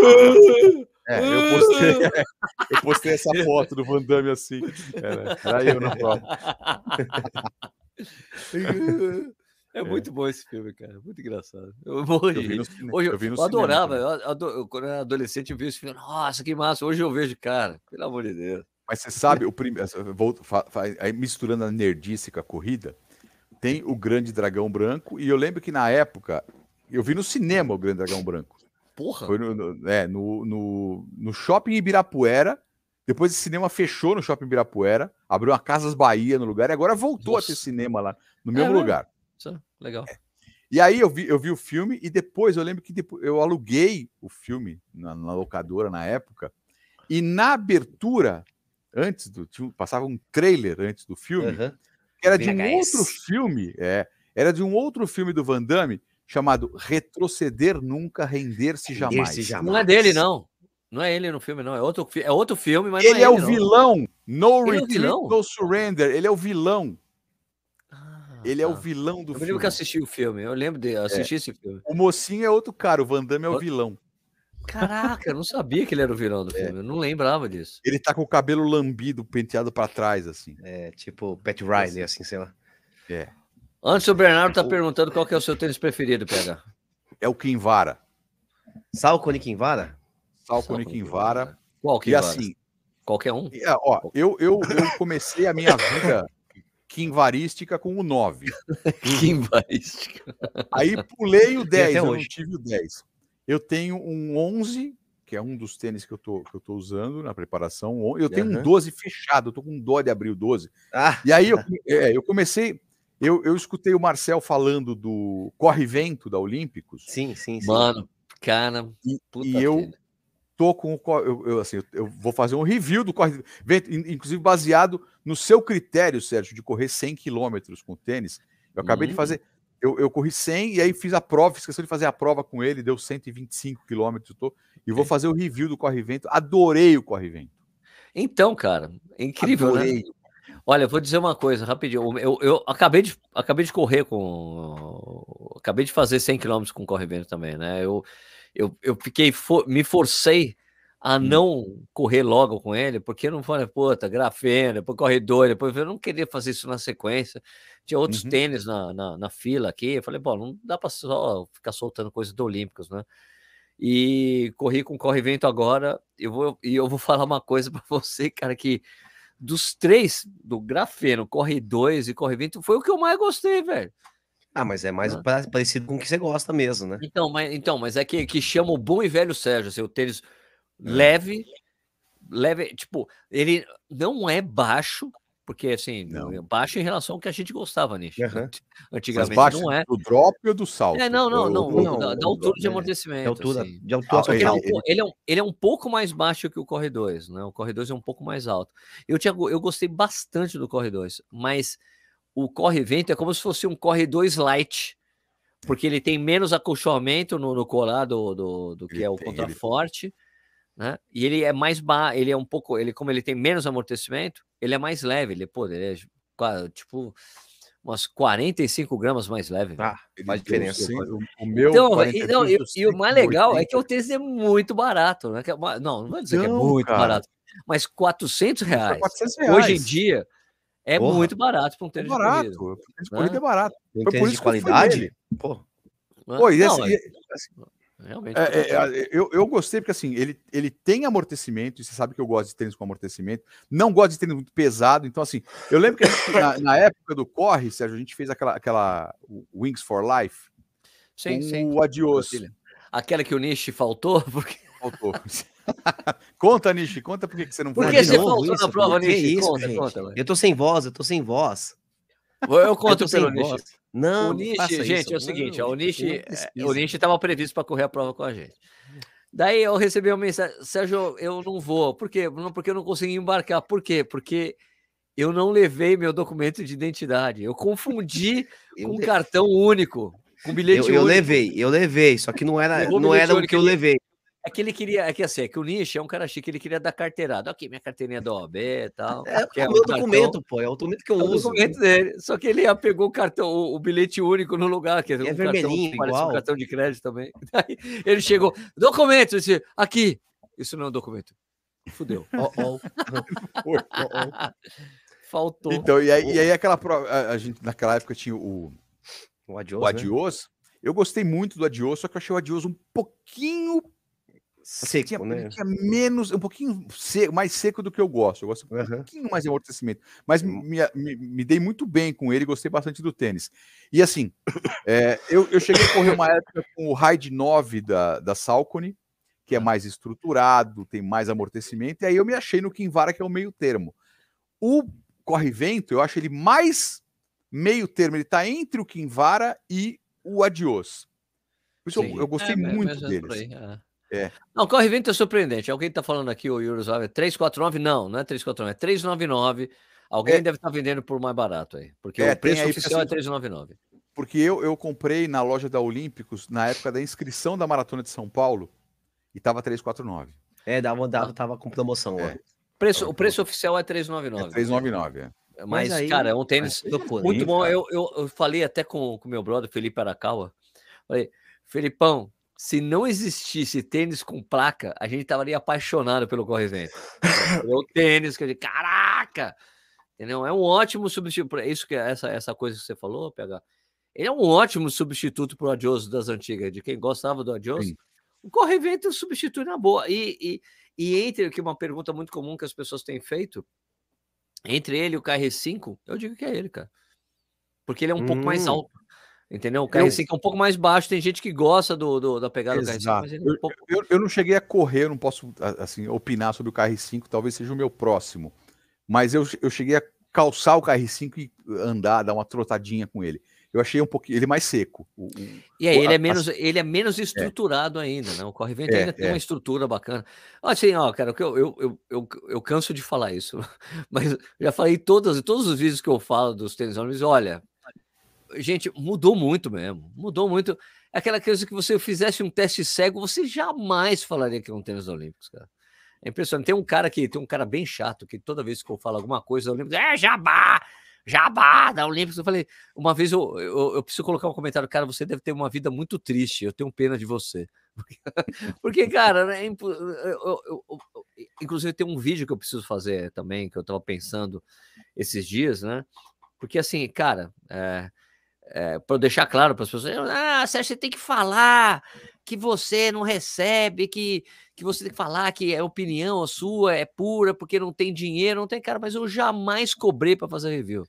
É, eu postei, eu postei essa foto do Van Damme assim. Era, era eu na prova. É muito bom esse filme, cara. Muito engraçado. Eu morri. Eu no, Hoje eu, eu cinema adorava, também. eu eu- quando eu era adolescente, eu vi esse filme. Nossa, que massa. Hoje eu vejo, cara, pelo amor de Deus. Mas você sabe, o primeiro, misturando a nerdice com a corrida, tem o Grande Dragão Branco, e eu lembro que na época, eu vi no cinema o Grande Dragão Branco. Porra. Foi no, no- é, no, no, no shopping Ibirapuera. Depois o cinema fechou no shopping Ibirapuera, abriu uma Casas Bahia no lugar, e agora voltou a ter Nossa. cinema lá, no mesmo mesmo? lugar. Isso, Legal. E aí eu vi, eu vi o filme, e depois eu lembro que depois, eu aluguei o filme na, na locadora na época, e na abertura, antes do. tinha passava um trailer antes do filme, Aham. que era de um outro filme, é, era de um outro filme do Van Damme chamado Retroceder Nunca, Render-se Jamais. Render-se Jamais. Não é dele, não. Não é ele no filme, não. É outro, é outro filme, mas Ele não é, é, o ele, não. vilão. No Ele é o Retreat, vilão? No Surrender. Ele é o vilão. Ah, Ele é o tá. vilão do Eu me lembro filme. que eu assisti o filme. Eu lembro de assistir esse filme. O mocinho é outro cara, o Van Damme é o vilão. Caraca, eu não sabia que ele era o vilão do filme. Eu não lembrava disso. Ele tá com o cabelo lambido, penteado pra trás, assim. É tipo Pat Riley, assim, sei lá. É. Antes o Bernardo tá perguntando qual que é o seu tênis preferido, PH. É o Kinvara. Salco Nikinvara? Salco Kinvara. Qual que E assim, Qualquer um? ah, ó, eu, eu, eu comecei a minha vida kinvarística com o 9. Que embaística. Aí pulei o 10, até eu hoje. não tive o 10. Eu tenho um 11, que é um dos tênis que eu tô, que eu tô usando na preparação. Eu tenho um Aham. 12 fechado, eu tô com dó de abrir o 12. Ah, E aí eu, é, eu comecei, eu, eu escutei o Marcel falando do Corre-Vento da Olímpicos, sim, sim, sim. Mano, cara. e, Puta e eu tô com o eu, eu, assim, eu- vou fazer um review do Corre-Vento, in- inclusive baseado no seu critério, Sérgio, de correr 100 quilômetros com tênis. Eu acabei de Hum. fazer, eu, eu corri 100 e aí fiz a prova, questão de fazer a prova com ele, deu 125 quilômetros, tô- e vou fazer o review do Corre-Vento. Adorei o Corre-Vento. Então, cara, é incrível, né? Adorei. Olha, eu vou dizer uma coisa rapidinho. Eu, eu acabei, de, acabei de correr com. Acabei de fazer 100 km com corre-vento também, né? Eu, eu, eu fiquei. fo- me forcei a não correr logo com ele, porque eu não falei, puta, grafeno, depois corre dois, depois eu não queria fazer isso na sequência. Tinha outros Uhum. tênis na, na, na fila aqui. Eu falei, bom, não dá para só ficar soltando coisa do Olímpicos, né? E corri com corre-vento agora. Eu vou, e eu vou falar uma coisa para você, cara, que dos três, do grafeno, corre 2 e corre 20, foi o que eu mais gostei, velho. Ah, mas é mais Ah. pa- parecido com o que você gosta mesmo, né? Então, mas, então, mas é que, que chama o bom e velho Sérgio, assim, o tênis É. leve, leve, tipo, ele não é baixo, Porque, assim, Não. baixo em relação ao que a gente gostava, Nish. Aham. Mas Antigamente baixo não é. do drop ou do salto? É, não, não, não, ou- não, da, da altura de é, amortecimento. De altura, assim. de altura Ah, ele, é um, po- ele, é um, ele é um pouco mais baixo que o Corre 2, né? O Corre 2 é um pouco mais alto. Eu, tinha, eu gostei bastante do Corre 2, mas o Corre Vento é como se fosse um Corre 2 light, porque ele tem menos acolchoamento no, no colar do, do, do que Ele é o tem, ele- contraforte, né? E ele é mais ba ele é um pouco, ele como ele tem menos amortecimento, ele é mais leve, ele, pô, ele é tipo umas 45 gramas mais leve. velho. Ah, faz diferença. O, o meu. Então, 40 e, não, e, e o mais legal é 180. que o tênis é muito barato, né? É não, não vou dizer que é Não, muito cara. barato, mas 400 Custa reais. 400 Hoje em reais. dia é Porra. muito barato para um É tênis de corrida. barato. De né? corrida é barato. Um Foi por isso de qualidade? Pô, né? Pô, e Não, esse- é- e- realmente. É, é, é, eu, eu gostei porque assim, ele, ele tem amortecimento, e você sabe que eu gosto de tênis com amortecimento. Não gosto de tênis muito pesado, então assim, eu lembro que a gente, na, na época do corre, Sérgio, a gente fez aquela, aquela Wings for Life sim, com sim. o Adios. Aquela que o Nishi faltou, porque, Faltou. conta, Nishi, conta por que você não por foi. que você novo faltou na prova, Nishi? conta, conta. eu tô sem voz, eu tô sem voz. Eu Eu conto sem pelo Nishi. Não, O Nishi, gente, isso. é o seguinte, Não, o Nishi, é, estava previsto para correr a prova com a gente. Daí eu recebi uma mensagem, Sérgio, eu não vou. Por quê? Não, porque eu não consegui embarcar. Por quê? Porque eu não levei meu documento de identidade. Eu confundi Eu com um cartão único, com bilhete Eu, eu único. levei, eu levei, só que não era, Levou não era o que eu levei. É que ele queria, é que assim, é que o Nishi é um cara chique, ele queria dar carteirada. Aqui, minha carteirinha da OAB e tal. É, que é o um meu cartão- documento, pô, é o documento que eu é o uso. documento dele. Só que ele pegou o cartão, o, o bilhete único no lugar, que é, um cartão, vermelhinho, que parece um igual. cartão de crédito também. Daí ele chegou, documento, disse, aqui. Isso não é um documento. Fudeu. Ó, ó, Foi. ó, ó. Faltou. Então, e aí, e aí aquela prova, a, a gente naquela época tinha o, O adiós, o né? Adios. Eu gostei muito do Adios, só que eu achei o Adios um pouquinho Seco, tinha, né? tinha menos, um pouquinho seco, mais seco do que eu gosto. Eu gosto um pouquinho mais de amortecimento. Mas me, me, me dei muito bem com ele, gostei bastante do tênis. E assim, é, eu, eu cheguei a correr uma época com o Ride 9 da, da Salcone, que é mais estruturado, tem mais amortecimento, e aí eu me achei no Kinvara, que é o meio termo. O Corre-Vento, eu acho ele mais meio termo, ele está entre o Kinvara e o Adios. Por isso eu, eu gostei É, muito é deles. aí, é. É. Não, corre vento é surpreendente. Alguém está falando aqui, o Yuroslav, é 349? Não, não é 349, é 399. Alguém É. deve estar vendendo por mais barato aí, porque É, o preço aí, oficial é assim, 399. Porque eu, eu comprei na loja da Olímpicos na época da inscrição da Maratona de São Paulo e tava 349. É, dava, dava, tava com promoção, É. Preço, o preço oficial é É 399. 399, é. Mas, aí- cara, é um tênis Loucura. muito bom. Eu, eu, eu falei até com o meu brother, Felipe Arakawa. Falei, Felipão, se não existisse tênis com placa, a gente estaria apaixonado pelo corre-vento. o tênis, que eu digo, caraca! Entendeu? É um ótimo substituto. pra- Isso que é essa, essa coisa que você falou, PH. Ele é um ótimo substituto para o Adios das antigas, de quem gostava do Adios. Sim. O corre-vento substitui na boa. E, e, e entre que uma pergunta muito comum que as pessoas têm feito, entre ele e o KR5, eu digo que é ele, cara. Porque ele é um pouco mais Hum. alto. Entendeu? O KR5 é um pouco mais baixo. Tem gente que gosta do, do- da pegada do KR5, Exato. mas ele é um pouco. Eu, eu não cheguei a correr, eu não posso a- assim opinar sobre o KR5, talvez seja o meu próximo. Mas eu, eu cheguei a calçar o KR5 e andar, dar uma trotadinha com ele. Eu achei um pouquinho ele mais seco. O- E aí, o- ele é a- menos, ele é menos estruturado ainda, né? O corre-vento É, ainda tem é. uma estrutura bacana. Assim, ó, cara, eu, eu, eu, eu, eu canso de falar isso, mas eu já falei todos, todos os vídeos que eu falo dos tênis olha, gente, mudou muito mesmo, mudou muito. Aquela coisa que você fizesse um teste cego, você jamais falaria que é um tênis olímpicos, cara. É impressionante. Tem um cara que tem um cara bem chato que toda vez que eu falo alguma coisa da Olímpicos, é jabá, jabá da Olímpicos. Eu falei, uma vez eu, eu, eu preciso colocar um comentário, cara, você deve ter uma vida muito triste, eu tenho pena de você. Porque, cara, né, é eu- eu- eu- eu- inclusive tem um vídeo que eu preciso fazer também, que eu tava pensando esses dias, né? Porque assim, cara, é, é, para deixar claro para as pessoas, ah, Sérgio, você tem que falar que você não recebe, que, que você tem que falar que é opinião sua, é pura, porque não tem dinheiro, não tem cara, mas eu jamais cobrei para fazer review.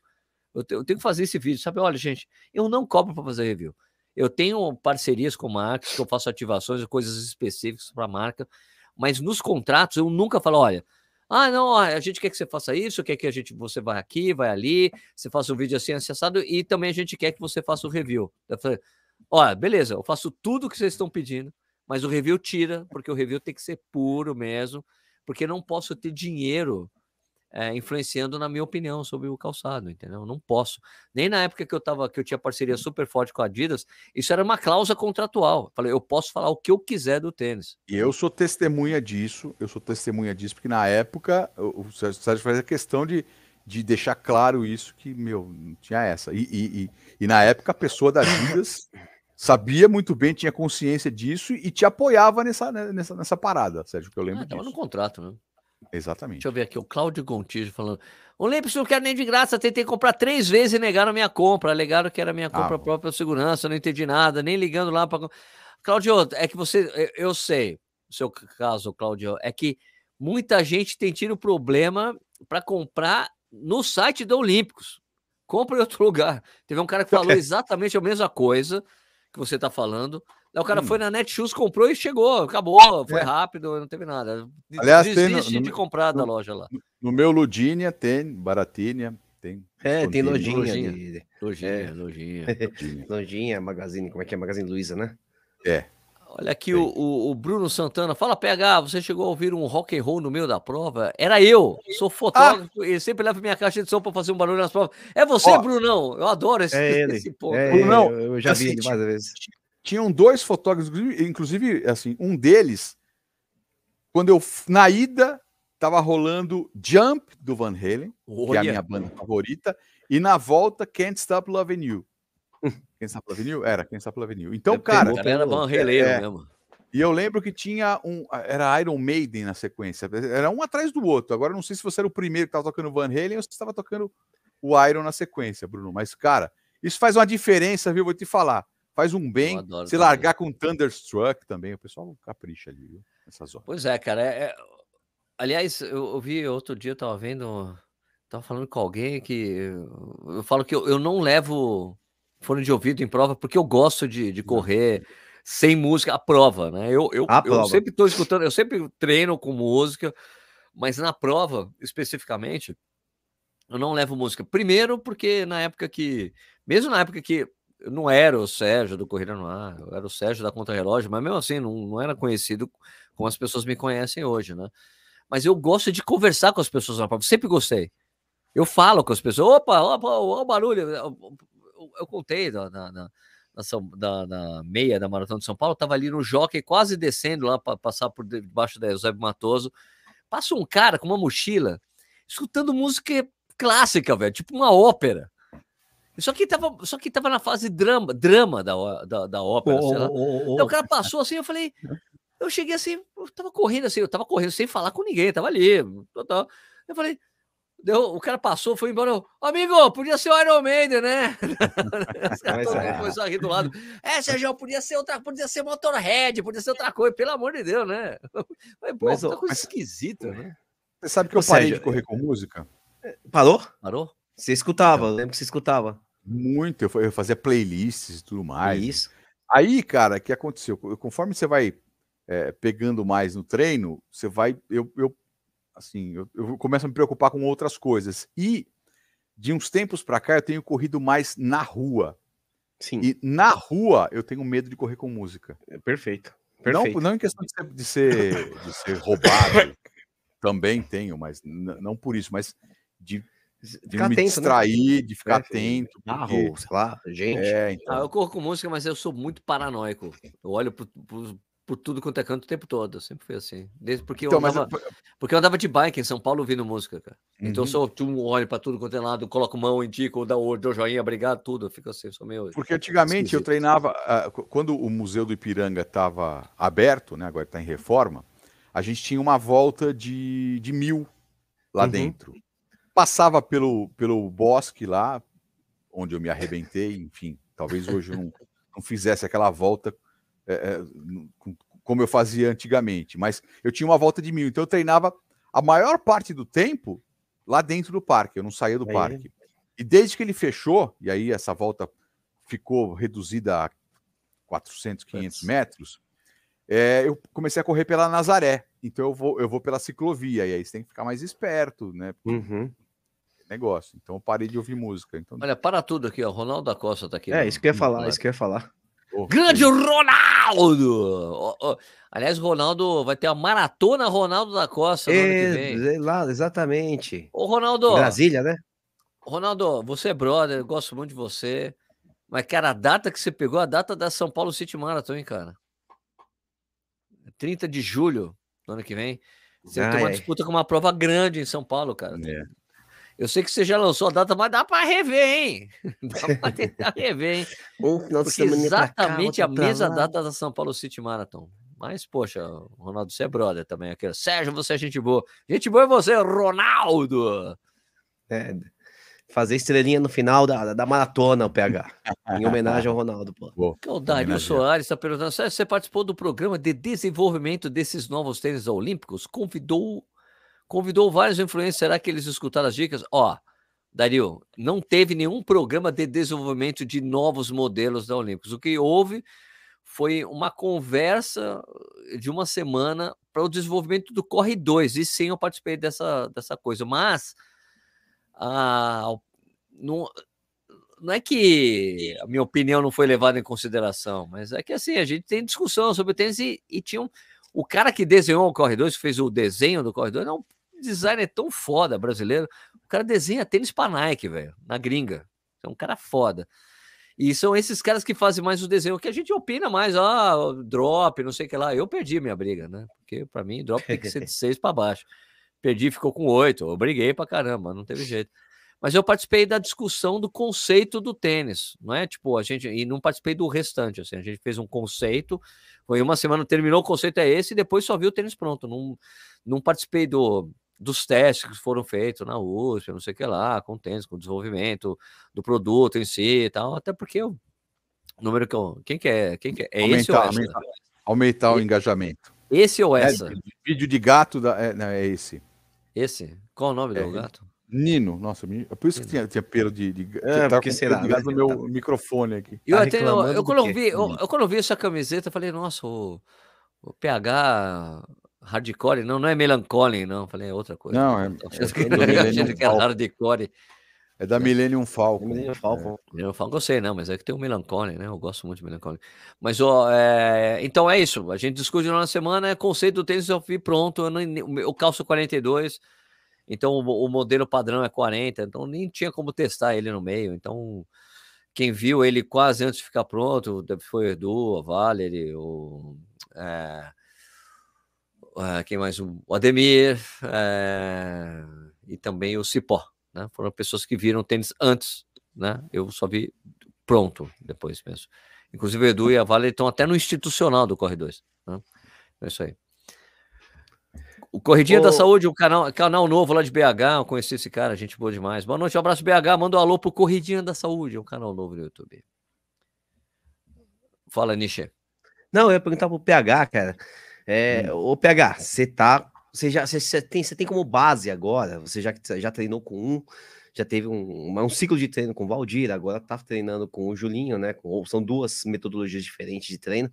Eu, te- eu tenho que fazer esse vídeo, sabe? Olha, gente, eu não cobro para fazer review. Eu tenho parcerias com marcas, que eu faço ativações, coisas específicas para a marca, mas nos contratos eu nunca falo, olha, Ah, não, ó, a gente quer que você faça isso, quer que a gente, você vai aqui, vai ali, você faça um vídeo assim, acessado, e também a gente quer que você faça o review. Eu falei, ó, beleza, eu faço tudo o que vocês estão pedindo, mas o review tira, porque o review tem que ser puro mesmo, porque não posso ter dinheiro é, influenciando na minha opinião sobre o calçado, entendeu? Não posso. Nem na época que eu tava, que eu tinha parceria super forte com a Adidas, isso era uma cláusula contratual. Falei, eu posso falar o que eu quiser do tênis. E eu sou testemunha disso, eu sou testemunha disso, porque na época o Sérgio fazia questão de, de deixar claro isso, que, meu, não tinha essa. E, e, e, e na época a pessoa da Adidas sabia muito bem, tinha consciência disso e te apoiava nessa, nessa, nessa parada, Sérgio, que eu lembro ah, disso. no contrato, né? Exatamente. Deixa eu ver aqui, o Cláudio Gontijo falando. O Lempes não quero nem de graça, tentei comprar três vezes e negaram a minha compra. Alegaram que era minha compra ah, própria segurança, não entendi nada, nem ligando lá para. Cláudio, é que você. Eu sei, o seu caso, Cláudio, é que muita gente tem tido problema para comprar no site da Olímpicos. Compra em outro lugar. Teve um cara que falou exatamente a mesma coisa que você está falando. Aí o cara hum. foi na Netshoes, comprou e chegou, acabou, foi é. rápido, não teve nada. Aliás, Desiste tem no, de comprar no, da loja lá. No meu Ludinha tem, Baratinha, tem. É, tem lojinha. Lojinha, de... lojinha, é. lojinha. lojinha, Magazine, como é que é? Magazine Luiza, né? É. Olha aqui o, o, o, Bruno Santana. Fala, PH, você chegou a ouvir um rock and roll no meio da prova? Era eu, sou fotógrafo ah. e sempre levo minha caixa de som para fazer um barulho nas provas. É você, Ó, Brunão? Eu adoro esse, é ele. esse ponto. É, Brunão, eu já vi ele várias vezes tinham dois fotógrafos, inclusive, assim, um deles, quando eu, na ida, tava rolando Jump do Van Halen, Olha. que é a minha banda favorita, e na volta Can't Stop Loving You. Can't Stop Loving You? Era Can't Stop Loving You. Então, eu cara... Era Van Halen é, mesmo. E eu lembro que tinha um. Era Iron Maiden na sequência. Era um atrás do outro. Agora não sei se você era o primeiro que estava tocando Van Halen ou se estava tocando o Iron na sequência, Bruno. Mas, cara, isso faz uma diferença, viu? Vou te falar. Faz um bem. Se largar com Thunderstruck também, o pessoal capricha ali, viu? Nessas horas. Pois é, cara. É, é... Aliás, eu, eu vi outro dia, eu tava vendo. Tava falando com alguém que. Eu falo que eu, eu não levo fone de ouvido em prova porque eu gosto de, de correr sem música à prova, né? Eu, eu, eu prova. sempre estou escutando, eu sempre treino com música, mas na prova, especificamente, eu não levo música. Primeiro, porque na época que. Mesmo na época que eu não era o Sérgio do Corrida no Ar, eu era o Sérgio da Contra Relógio, mas mesmo assim não, não era conhecido como as pessoas me conhecem hoje, né? Mas eu gosto de conversar com as pessoas na prova, sempre gostei. Eu falo com as pessoas, opa, opa, o barulho. Eu, contei na, na, na, na, na meia da Maratona de São Paulo, tava ali no jockey, quase descendo lá para passar por debaixo da Eusébio Matoso. Passa um cara com uma mochila, escutando música clássica, velho, tipo uma ópera. Só que tava, só que tava na fase drama, drama da, da, da ópera, oh, oh, oh, então o cara passou assim, eu falei, eu cheguei assim, eu tava correndo assim, eu tava correndo sem falar com ninguém, tava ali, total. Eu falei, deu, o cara passou, foi embora, eu, amigo, podia ser o Iron Maiden, né? Todo mundo começou a rir do lado. É, Sérgio, podia ser outra, podia ser Motorhead, podia ser outra coisa, pelo amor de Deus, né? Mas, pô, mas, coisa mas, esquisita, né? Você sabe que eu parei de correr com música? Parou? Parou? Você escutava, eu lembro que você escutava. Muito, eu fazia playlists e tudo mais. Isso. Aí, cara, o que aconteceu? Conforme você vai é, pegando mais no treino, você vai. Eu, eu assim, eu, eu, começo a me preocupar com outras coisas. E de uns tempos para cá, eu tenho corrido mais na rua. Sim. E na rua, eu tenho medo de correr com música. É perfeito. Perfeito. Não, não em questão de ser, de ser, de ser roubado, também tenho, mas não por isso, mas de ficar me atento, né? distrair, né? de ficar é, atento. Carro, porque... sei lá, gente. É, então... ah, eu corro com música, mas eu sou muito paranoico. Eu olho por, por, por tudo quanto é canto o tempo todo. Eu sempre fui assim. Desde porque, então, eu andava, mas... porque eu andava de bike em São Paulo ouvindo música, cara. Uhum. Então eu sou um olho para tudo quanto é lado, coloco mão, indico, dou, dou joinha, obrigado, tudo. Eu fico assim, sou meio. Porque antigamente esquisito. eu treinava, uh, quando o Museu do Ipiranga estava aberto, né? Agora está em reforma, a gente tinha uma volta de, de mil lá uhum. dentro passava pelo, pelo bosque lá, onde eu me arrebentei, enfim, talvez hoje eu não, não fizesse aquela volta é, é, como eu fazia antigamente, mas eu tinha uma volta de mil, então eu treinava a maior parte do tempo lá dentro do parque, eu não saía do aí. parque. E desde que ele fechou, e aí essa volta ficou reduzida a 400, 500 metros, é, eu comecei a correr pela Nazaré. Então eu vou, eu vou pela ciclovia, e aí você tem que ficar mais esperto, né? Uhum. Negócio. Então eu parei de ouvir música. Então, Olha, para tudo aqui, ó. Ronaldo da Costa tá aqui. É, no- isso que eu ia falar, isso que eu ia falar. pô, Grande Ronaldo! Ó, Aliás, o Ronaldo vai ter a maratona Ronaldo da Costa no ano que vem. É, lá, exatamente. Ô, Ronaldo, Brasília, né? Ronaldo, você é brother, eu gosto muito de você. Mas, cara, a data que você pegou, a data da São Paulo City Marathon, hein, cara? 30 de julho do ano que vem. Você tem Ai, uma ai. disputa com uma prova grande em São Paulo, cara. É. Eu sei que você já lançou a data, mas dá pra rever, hein? Dá pra tentar rever, hein? Um final de semana exatamente a mesma lá. data da São Paulo City Marathon. Mas, poxa, Ronaldo, você é brother também aqui. Sérgio, você é gente boa. Gente boa é você, Ronaldo! É, fazer estrelinha no final da, da maratona, o PH. Em homenagem ao Ronaldo, pô. Que é o Dario. Soares está perguntando: Sérgio, você participou do programa de desenvolvimento desses novos tênis olímpicos? Convidou, convidou vários influencers. Será que eles escutaram as dicas? Ó, Dario, não teve nenhum programa de desenvolvimento de novos modelos da Olímpicos. O que houve foi uma conversa de uma semana para o desenvolvimento do Corre 2. E sim, eu participei dessa, dessa coisa. Mas a, não, não é que a minha opinião não foi levada em consideração, mas é que assim, a gente tem discussão sobre o tênis e, e tinha um, o cara que desenhou o Corre 2, que fez o desenho do Corre 2, é um designer tão foda brasileiro. O cara desenha tênis pra Nike, velho, na gringa. É um cara foda. E são esses caras que fazem mais o desenho, que a gente opina mais, ah, drop, não sei o que lá. Eu perdi minha briga, né? Porque pra mim, drop tem que ser de seis para baixo. Perdi, ficou com oito. Eu briguei pra caramba, não teve jeito. Mas eu participei da discussão do conceito do tênis, não é? Tipo, a gente e não participei do restante, assim, a gente fez um conceito, foi uma semana terminou o conceito é esse e depois só vi o tênis pronto. Não, não participei do, dos testes que foram feitos na USP, não sei o que lá, com tênis, com o desenvolvimento do produto em si e tal, até porque o número que eu, quem que é, quem que é, é esse ou aumentar, essa? aumentar, aumentar o E- engajamento. Esse ou É, essa? vídeo de gato da, é, não, é esse. Esse? Qual o nome É, do gato? Nino, nossa, é por isso que tinha, tinha pelo de. de É, tava porque será, né? no meu Tá- microfone aqui. Eu, Tá até, eu, eu do quando vi, eu, eu quando eu vi essa camiseta, eu falei, nossa, o, o PH hardcore, não, não é melancholy, não. Falei, é outra coisa. Não, é- Eu é achei que- Millennium era Falcon. hardcore. É da Millennium Falcon. Menino Falcon. Eu falo que eu sei, não, mas é que tem o melancholy, né? Eu gosto muito de melancholy. Mas, ó, é, então é isso. A gente discute na semana, é conceito do tênis, eu vi pronto. Eu, nem, o meu- eu calço 42, então o, o modelo padrão é 40, então nem tinha como testar ele no meio. Então, quem viu ele quase antes de ficar pronto, foi o Edu, a Valerie, o. é, é, quem mais? O Ademir é, e também o Cipó. Né? Foram pessoas que viram o tênis antes, né? Eu só vi pronto depois mesmo. Inclusive o Edu e a Vale estão até no institucional do Corre 2. Né? É isso aí. O Corridinha da Saúde, um canal, canal novo lá de BH. Eu conheci esse cara, gente boa demais. Boa noite, um abraço BH. Manda um alô pro Corridinha da Saúde, um canal novo no YouTube. Fala, Nishi. Não, eu ia perguntar pro PH, cara. É, Ô, PH, você tá. Você já você, você tem, você tem como base agora? Você já, já treinou com um, já teve um, um ciclo de treino com o Valdir, agora tá treinando com o Julinho, né? Com, são duas metodologias diferentes de treino.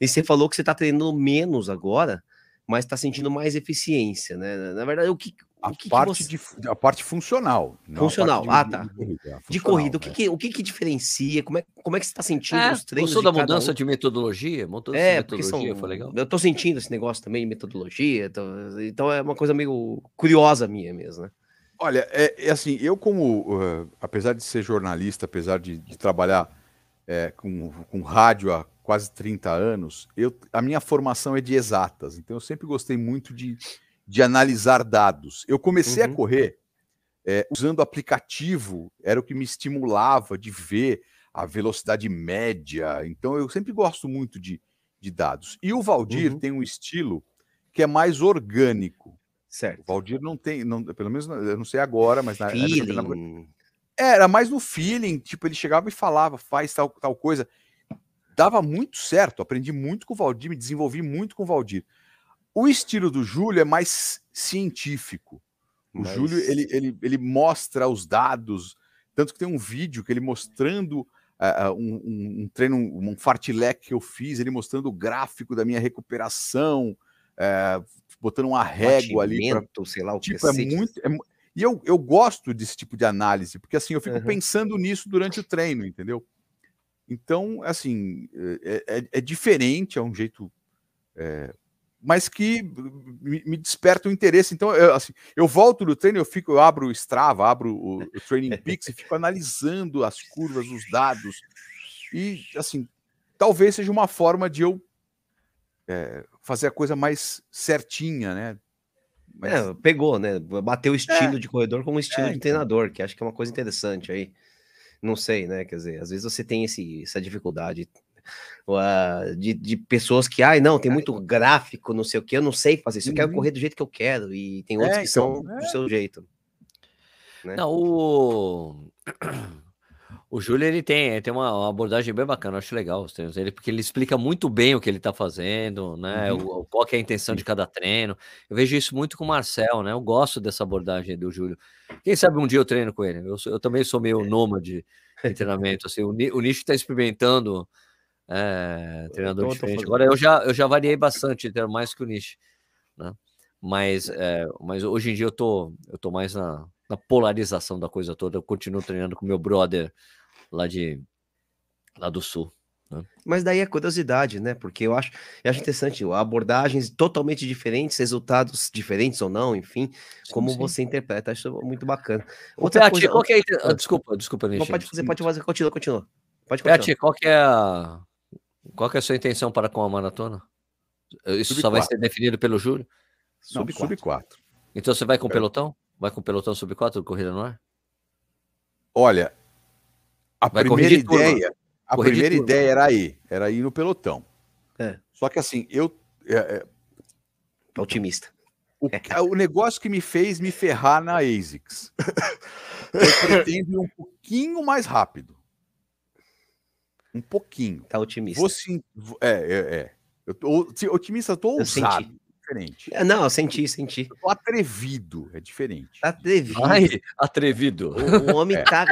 E você falou que você tá treinando menos agora, mas tá sentindo mais eficiência, né? Na verdade, o que, A o que, que parte, você- de, a parte funcional. não a Funcional, parte ah, tá. corrida, de funcional, corrida, o que, é. que, o que, que diferencia? Como é, como é que você tá sentindo É, os treinos? gostou da de mudança um? de metodologia? Mudança É, de porque são. metodologia, foi legal? Eu tô sentindo esse negócio também de metodologia, então, então é uma coisa meio curiosa minha mesmo, né? Olha, é, é assim, eu como, uh, apesar de ser jornalista, apesar de, de trabalhar é, com, com rádio há quase 30 anos, eu, a minha formação é de exatas, então eu sempre gostei muito de, de analisar dados. Eu comecei Uhum. a correr é, usando aplicativo, era o que me estimulava de ver a velocidade média, então eu sempre gosto muito de, de dados. E o Valdir Uhum. tem um estilo que é mais orgânico. O Certo. Valdir não tem, não, pelo menos eu não sei agora, mas na, na- na- Feeling. era mais no feeling, tipo, ele chegava e falava, faz tal, tal coisa. Dava muito certo, aprendi muito com o Valdir, me desenvolvi muito com o Valdir. O estilo do Júlio é mais científico. O Mas- Júlio, ele, ele, ele mostra os dados, tanto que tem um vídeo que ele mostrando uh, um, um, um, treino, um fartlek que eu fiz, ele mostrando o gráfico da minha recuperação, uh, botando uma régua ali. Pra, sei lá o tipo, é muito. É, e eu, eu gosto desse tipo de análise, porque assim eu fico uhum. pensando nisso durante o treino, entendeu? Então, assim, é, é, é diferente, é um jeito. É, mas que me, me, desperta o interesse. Então, eu, assim, eu volto do treino, eu fico, eu abro o Strava, abro o, o Training Peaks e fico analisando as curvas, os dados. E, assim, talvez seja uma forma de eu é, fazer a coisa mais certinha, né? Mas... É, pegou, né? Bateu o estilo é. de corredor com o estilo é, de então. treinador, que acho que é uma coisa interessante aí. Não sei, né? Quer dizer, às vezes você tem esse, essa dificuldade uh, de, de pessoas que, ai, não, tem muito gráfico, não sei o que, eu não sei fazer isso, eu quero uhum. correr do jeito que eu quero, e tem outros é, que então, são do é. seu jeito. Né? Não, o. O Júlio ele tem, ele tem uma, uma, abordagem bem bacana, eu acho legal os treinos dele, porque ele explica muito bem o que ele está fazendo, né? Uhum. O, qual é a intenção de cada treino. Eu vejo isso muito com o Marcel, né? Eu gosto dessa abordagem do Júlio. Quem sabe um dia eu treino com ele. Eu, eu também sou meio nômade de treinamento. Assim, o, o Nicho está experimentando é, treinador diferente. Agora eu já, eu já variei bastante, mais que o Nicho, né? Mas, é, mas hoje em dia eu tô, eu tô mais na, na polarização da coisa toda. Eu continuo treinando com meu brother lá de lá do sul. Né? Mas daí é curiosidade, né? Porque eu acho, eu acho interessante abordagens totalmente diferentes, resultados diferentes ou não, enfim, sim, como sim. você interpreta, acho muito bacana. Outra Peti, coisa, qual que é a... Desculpa, desculpa, Não, pode fazer, pode fazer, continua, continua. Pode continuar. Peti, qual que é a qual que é a sua intenção para com a maratona? Isso sub só vai ser definido pelo Júlio? Sub 4. Então você vai com o pelotão? Vai com o pelotão sub 4 corrida no ar? Olha, a Vai primeira ideia, a primeira ideia era ir, era ir no pelotão. É. Só que assim, eu é, é, otimista. O, o, negócio que me fez me ferrar na ASICS. eu pretendo ir um pouquinho mais rápido. Um pouquinho. Tá otimista. Vou sim, é, é, é. Eu tô otimista, eu tô ousado. Senti diferente. É, não, eu senti, senti. O atrevido é diferente. Atrevido. Ai, atrevido. O, o homem é. tá.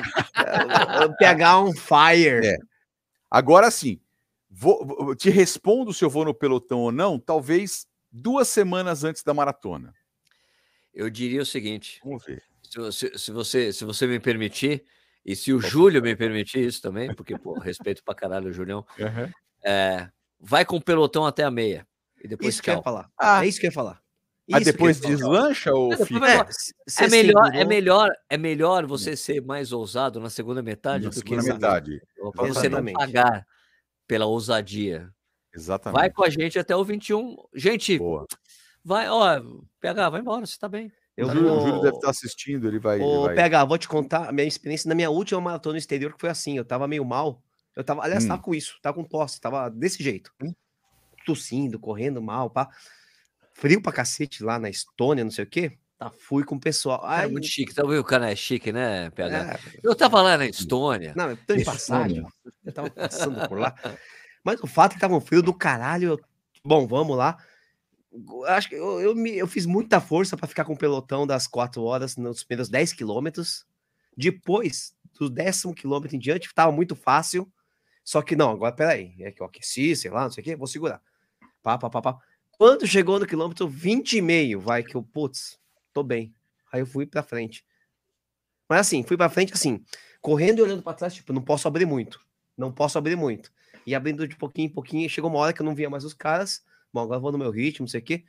o PH on fire. É. Agora sim, vou, te respondo se eu vou no pelotão ou não, talvez duas semanas antes da maratona. Eu diria o seguinte: vamos ver. Se, se, se você, se você me permitir, e se o Júlio me permitir isso também, porque, pô, respeito pra caralho o Julião, uhum. é, vai com o pelotão até a meia. E depois isso tchau. que eu ia falar. Ah. É isso que eu ia falar. Mas depois deslancha ou é, fica? É, é melhor, é, melhor, é melhor você ser mais ousado na segunda metade na do segunda que metade. você não pagar pela ousadia. Exatamente. Vai com a gente até o 21. Gente, Boa. vai, ó, PH, vai embora, você tá bem. Eu o, Júlio, vou... o Júlio deve estar assistindo, ele vai. Ô, ele vai... PH, vou te contar a minha experiência na minha última maratona no exterior, que foi assim, eu tava meio mal. Eu tava, aliás, hum. tava com isso, tava com tosse, tava desse jeito. Hum tossindo, correndo mal, pá. Frio pra cacete lá na Estônia, não sei o quê. Tá, fui com o pessoal. É Ai, é muito chique, tá vendo? O cara é chique, né, PH? É, eu tava lá na Estônia. Não, eu tô em passagem. Eu tava passando por lá. Mas o fato é que tava um frio do caralho. Eu... Bom, vamos lá. Acho que eu, eu, me, eu fiz muita força para ficar com o pelotão das quatro horas nos primeiros 10 quilômetros. Depois, do décimo quilômetro em diante, tava muito fácil. Só que não, agora peraí. É que eu aqueci, sei lá, não sei o quê, vou segurar. Pá, pá, pá, pá. Quando chegou no quilômetro 20 e meio, vai que eu, putz, tô bem. Aí eu fui pra frente. Mas assim, fui pra frente, assim, correndo e olhando pra trás, tipo, não posso abrir muito. Não posso abrir muito. E abrindo de pouquinho em pouquinho, chegou uma hora que eu não via mais os caras. Bom, agora vou no meu ritmo, não sei o quê.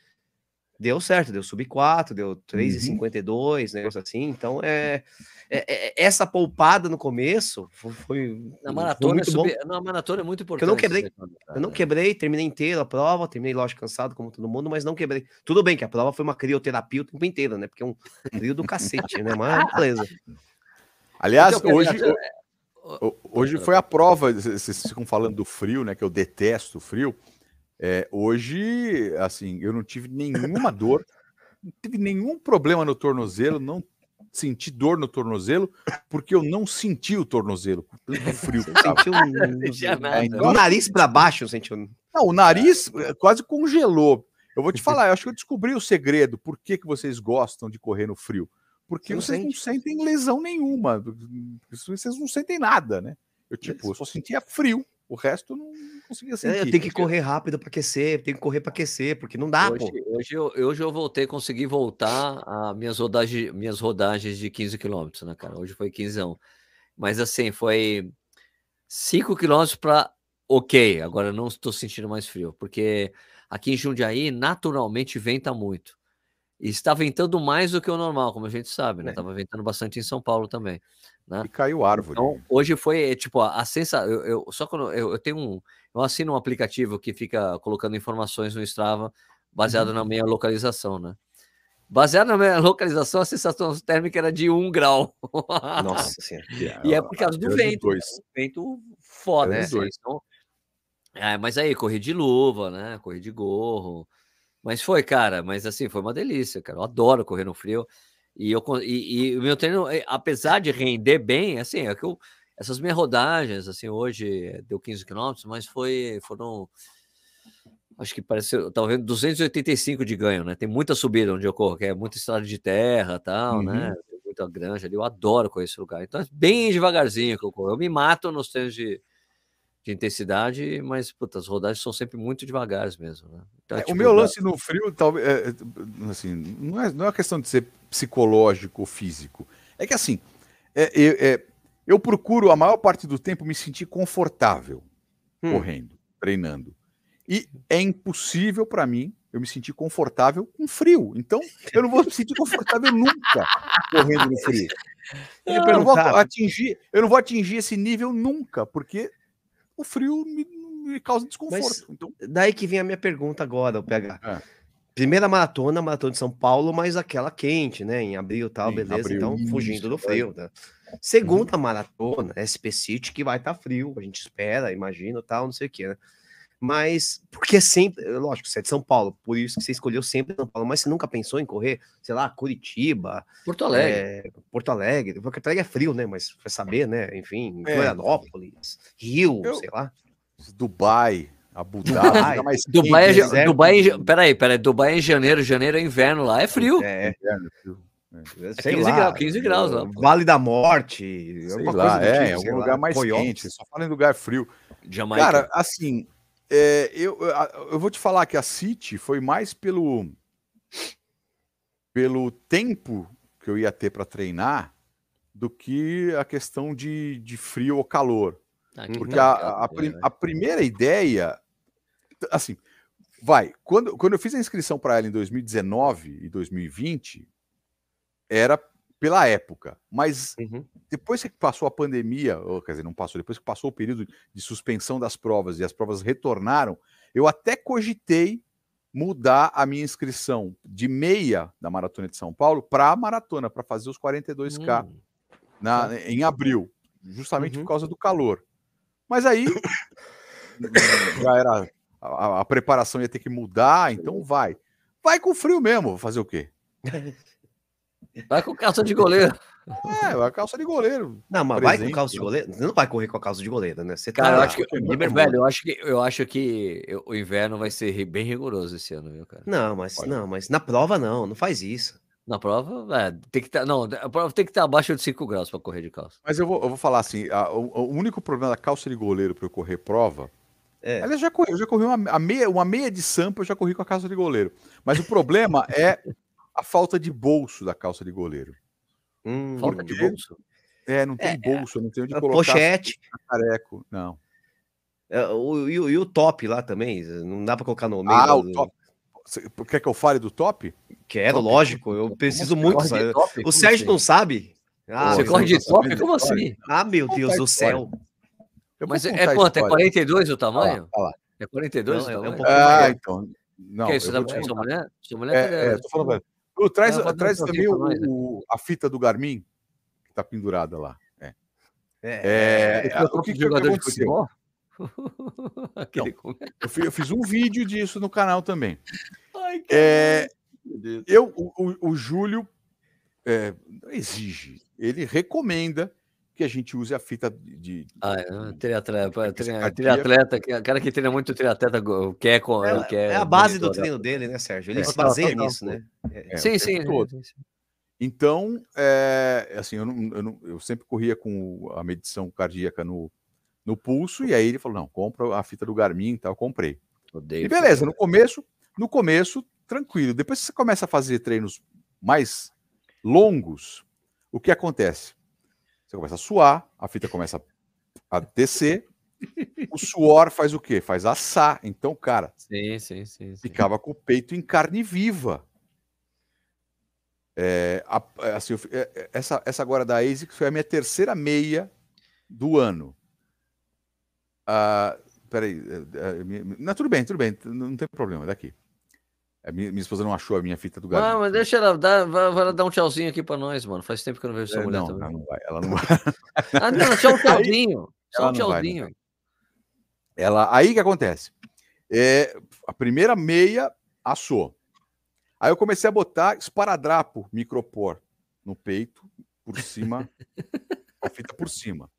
Deu certo, deu sub 4, deu 3,52, uhum. negócio assim. Então, é, é, é, essa poupada no começo foi. Na maratona, foi muito bom. na maratona é muito importante. Eu não quebrei, eu não quebrei, terminei inteiro a prova, terminei, lógico, cansado, como todo mundo, mas não quebrei. Tudo bem que a prova foi uma crioterapia o tempo inteiro, né? Porque é um frio do cacete, né? Mas beleza. Aliás, então, hoje. Hoje foi a prova, vocês ficam falando do frio, né? Que eu detesto o frio. É, hoje, assim, eu não tive nenhuma dor, não tive nenhum problema no tornozelo, não senti dor no tornozelo, porque eu não senti o tornozelo, tanto frio. sentiu um, é, então, o nariz para baixo, sentiu. Não, o nariz é, quase congelou. Eu vou te falar, eu acho que eu descobri o segredo, por que, que vocês gostam de correr no frio. Porque Você vocês não, não sentem lesão nenhuma, vocês não sentem nada, né? Eu, tipo, eu só sentia frio. O resto não conseguia É, sentir. eu tenho que correr rápido para aquecer, tenho que correr para aquecer, porque não dá, hoje, pô. hoje, eu, hoje eu voltei, consegui voltar a minhas rodagens, minhas rodagens de 15 quilômetros, né, cara? Hoje foi 15. Mas assim, foi 5 quilômetros para ok. Agora eu não estou sentindo mais frio, porque aqui em Jundiaí naturalmente venta muito. E está ventando mais do que o normal, como a gente sabe, né? É. Tava ventando bastante em São Paulo também. Né? E caiu árvore. Então, hoje foi, tipo, a, a sensação. Eu, eu- só quando eu, eu tenho um. Eu assino um aplicativo que fica colocando informações no Strava baseado na minha localização, né? Baseado na minha localização, a sensação térmica era de um grau. Nossa senhora. e é por causa do vento. né? Vento foda, né? Então, é, mas aí, corri de luva, né? Corri de gorro. Mas foi, cara, mas assim, foi uma delícia, cara. Eu adoro correr no frio. E, eu, e, e o meu treino, eh, apesar de render bem, assim, é que eu, essas minhas rodagens, assim, hoje deu 15 quilômetros, mas foi, foram, acho que pareceu, eu tava vendo 285 de ganho, né? Tem muita subida onde eu corro, que é muita estrada de terra tal, né? Tem muita granja ali, eu adoro conhecer esse lugar. Então, é bem devagarzinho que eu corro. Eu me mato nos treinos de, de intensidade, mas, puta, as rodagens são sempre muito devagares mesmo, né? Então, É, tipo, o meu lance no frio, talvez, é, é, assim, não é, não é uma questão de ser psicológico ou físico. É que assim, é, é, é, eu procuro a maior parte do tempo me sentir confortável Hum. correndo, treinando. E é impossível para mim eu me sentir confortável com frio. Então, eu não vou me sentir confortável nunca correndo no frio. Eu ia Eu não, vou atingir, eu não vou atingir esse nível nunca, porque o frio me, me causa desconforto. Mas- Então, daí que vem a minha pergunta agora, o PH. É. Primeira maratona, maratona de São Paulo, mas aquela quente, né? Em abril e tal, Sim, beleza. abril, então, isso, fugindo do é. frio. Né? Segunda maratona, SP City, que vai estar frio, a gente espera, imagina, tal, não sei o que, né? Mas, porque sempre, lógico, você é de São Paulo, por isso que você escolheu sempre São Paulo, mas você nunca pensou em correr, sei lá, Curitiba, Porto Alegre. é, Porto Alegre, Porto Alegre é frio, né? Mas vai saber, né? Enfim, É. Florianópolis, Rio, Eu- sei lá. Dubai, Abu Dhabi, Dubai. Dubai é. Dubai, é peraí, peraí, Dubai é em janeiro, janeiro é inverno lá, é frio. É, inverno, frio. sei 15 lá, graus, 15 graus lá. Vale da Morte, Sei alguma lá, é, tipo, algum lá, lugar mais Coyotes. quente. Só fala em lugar frio. Jamaica. Cara, assim, é, eu, eu- vou te falar que a City foi mais pelo pelo tempo que eu ia ter para treinar do que a questão de, de frio ou calor. Ah, que Porque a, ligado, a, prim- né? a primeira ideia, assim, vai, quando, quando eu fiz a inscrição para ela em 2019 e 2020, era pela época, mas Uhum. depois que passou a pandemia, ou, quer dizer, não passou, depois que passou o período de suspensão das provas e as provas retornaram, eu até cogitei mudar a minha inscrição de meia da Maratona de São Paulo para a maratona, para fazer os 42K Hum, na, em abril, justamente Uhum. por causa do calor. Mas aí já era a, a preparação ia ter que mudar, então vai. Vai com frio mesmo, vou fazer o quê? Vai com calça de goleiro. É, a calça de goleiro. Não, mas vai com Presente, calça de goleiro? Você não vai correr com a calça de goleiro, né? Você Cara, tá... eu acho que, bermuda. velho, eu acho que, eu acho que eu- o inverno vai ser bem rigoroso esse ano, viu, cara? Não, mas Olha. não, mas na prova não, não faz isso. Na prova, é, tem que estar, não, a prova tem que estar abaixo de 5 graus para correr de calça. Mas eu vou, eu vou falar assim: a- o, o único problema da calça de goleiro para eu correr prova. É. Aliás, já corri, eu já corri uma, a meia, uma meia de sampa, eu já corri com a calça de goleiro. Mas o problema é a falta de bolso da calça de goleiro. Hum, Falta de bolso. É, não tem bolso, não tem onde a colocar pochete, careco. Não. é, o, e, o- e o top lá também, não dá pra colocar no meio. Ah, do- o top. Você quer que eu fale do top? Quero, Top. lógico, eu preciso Como muito. Sabe? top? O Sérgio assim? não sabe. Ah, Você corre de tá top? Como assim? ah, meu Deus do céu. Mas é, é quanto? É história. 42 o tamanho? olha lá. É 42 Não, o é- é um tamanho? pouquinho Ah, maior. então. Não, que é isso? tá sua mulher? Sua mulher É, tá- é, tô falando, Ô, traz, faz traz também pra nós, né? o, o- a fita do Garmin, que tá pendurada lá. É. É, É, Esse é o que, que de aconteceu? Aquele Eu, fi- eu fiz um vídeo disso no canal também. Ai, É, eu, o, o- o Júlio é, não exige, ele recomenda que a gente use a fita de. Ah, é, triatleta, triatleta, que- cara que treina muito triatleta, quer, é, quer é a base do treino dele, né, Sérgio? Ele É, se baseia nisso, né? é, o Sim, sim. todo. sim, sim. Então, é, assim, eu, não- eu não- eu sempre corria com a medição cardíaca no, no pulso, e aí ele falou: não, compra a fita do Garmin e tal, comprei. Odeio E beleza, no começo, no começo, tranquilo. Depois que você começa a fazer treinos mais longos, o que acontece? Você começa a suar, a fita começa a descer, o suor faz o quê? Faz assar. Então, cara, Sim, sim, sim. ficava com o peito em carne viva. É, a- é, assim, eu é, é, essa, essa agora da ASICS foi a minha terceira meia do ano. Ah, peraí. não, tudo bem, tudo bem, não tem problema, daqui. Minha, minha esposa não achou a minha fita do Ah, Garmin. mas deixa ela dar, vai, vai dar um tchauzinho aqui pra nós, mano. Faz tempo que eu não vejo sua É, mulher não, também. ela não vai, ela não vai. Ah, não, só um tchauzinho. Só um vai, tchauzinho. Ela, aí que acontece? É, a primeira meia assou. Aí eu comecei a botar esparadrapo micropor no peito, por cima, a fita por cima.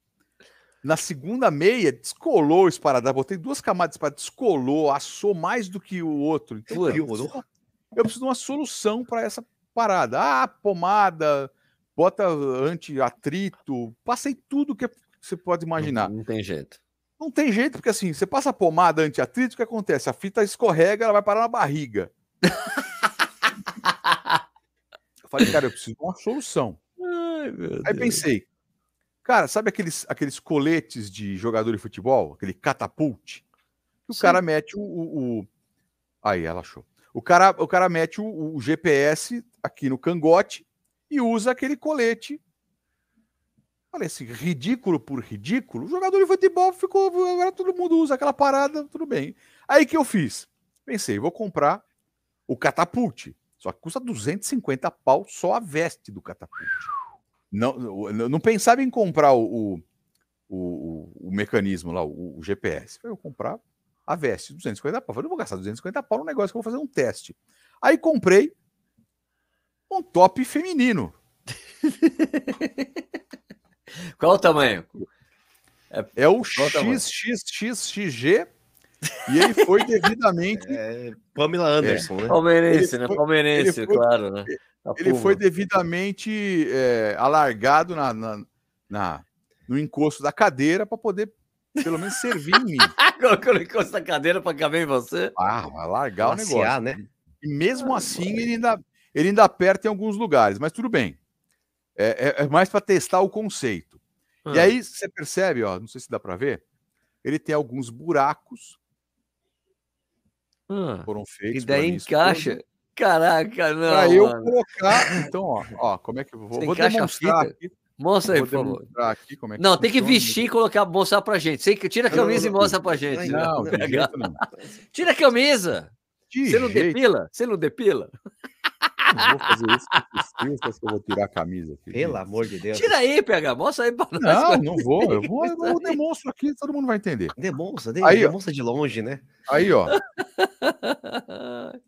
Na segunda meia, descolou o esparadrapo. Botei duas camadas de esparadrapo, descolou, assou mais do que o outro. Então, eu preciso, eu preciso de uma solução para essa parada. Ah, pomada, bota anti-atrito, passei tudo que você pode imaginar. Não, não tem jeito. Não tem jeito, porque assim, você passa pomada anti-atrito, o que acontece? A fita escorrega, ela vai parar na barriga. Eu falei, cara, eu preciso de uma solução. Ai, Aí Deus. pensei, cara, sabe aqueles, aqueles coletes de jogador de futebol? Aquele catapult? Que o Sim. cara mete o, o- o- Aí, ela achou. O cara, o cara mete o, o GPS aqui no cangote e usa aquele colete. Falei assim, ridículo por ridículo. O jogador de futebol ficou. Agora todo mundo usa aquela parada, tudo bem. Aí que eu fiz? Pensei, vou comprar o catapult. Só que custa 250 pau só a veste do catapult. Não, não, pensava em comprar o, o, o, o mecanismo lá, o, o GPS. Eu vou comprar a veste, 250 pau. Falei, não vou gastar 250 pau no negócio que eu vou fazer um teste. Aí comprei um top feminino. Qual o tamanho? É o Qual o tamanho? E ele foi devidamente É, Pamela Anderson, né? Palmeirense, né? foi- Palmeirense, foi- claro, né? A ele Puma. foi devidamente é, alargado na, na, na- no encosto da cadeira para poder pelo menos servir em mim. Colocou no encosto da cadeira pra caber em você. Ah, vai largar o negócio. Né? E mesmo assim ele ainda, ele ainda aperta em alguns lugares, mas tudo bem. É, é- é mais para testar o conceito. E Ah, aí você percebe, ó, não sei se dá para ver, ele tem alguns buracos ah. foram E feitos. pela daí encaixa. esposa Caraca, não. Pra eu mano. colocar. Então, ó, ó, como é que eu vou, Você vou demonstrar aqui. Mostra aí, por favor. aqui como é que Não, tem que vestir e colocar, mostrar pra gente. Você tira a Não, não, camisa não, e mostra pra gente. não, Não, né? não. Tira a camisa. De Você não jeito depila? Você não depila? Não vou fazer isso que eu vou tirar a camisa aqui. Pelo amor de Deus. Tira aí, PH. Mostra aí pra nós. Não, não vou. Eu vou, eu demonstro aqui, todo mundo vai entender. Demonstra, de- Aí, ó. demonstra de longe, né? Aí, ó,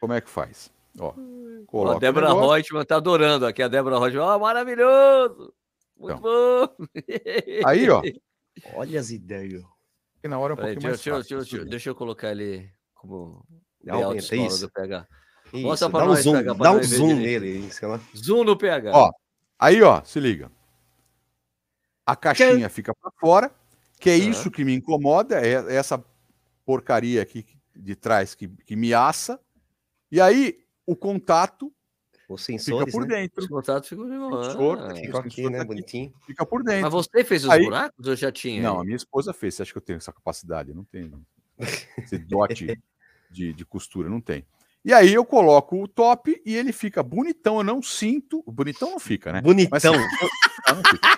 como é que faz? Ó, Ó, coloca a Débora. Reutemann tá adorando aqui. A Débora Reutemann. Ó, maravilhoso. Muito Então. bom. Aí, ó, Olha as ideias. que na hora é um Peraí, pouquinho deixa, mais deixa, fácil. deixa, deixa eu colocar ele como solo isso. do PH. Isso, Mostra pra dá um nós, zoom, pega, pra dá um zoom nele, sei lá. Zoom no PH. Ó, Aí, ó, se liga. A caixinha fica para fora, que é Tá. isso que me incomoda, é essa porcaria aqui de trás que, que me assa. E aí, o contato Os fica sensores, por né? dentro. Os contatos ficam Sensor, boa. Ficam aqui, né? tá aqui. Bonitinho. Fica por dentro. Mas você fez os Aí- buracos ou já tinha? Não, aí? a minha esposa fez. Você acha que eu tenho essa capacidade? Eu não tenho. Esse dote de, de costura, não tem. E aí eu coloco o top e ele fica bonitão. Eu não sinto. Bonitão não fica, né? Mas, Bonitão. assim, não fica.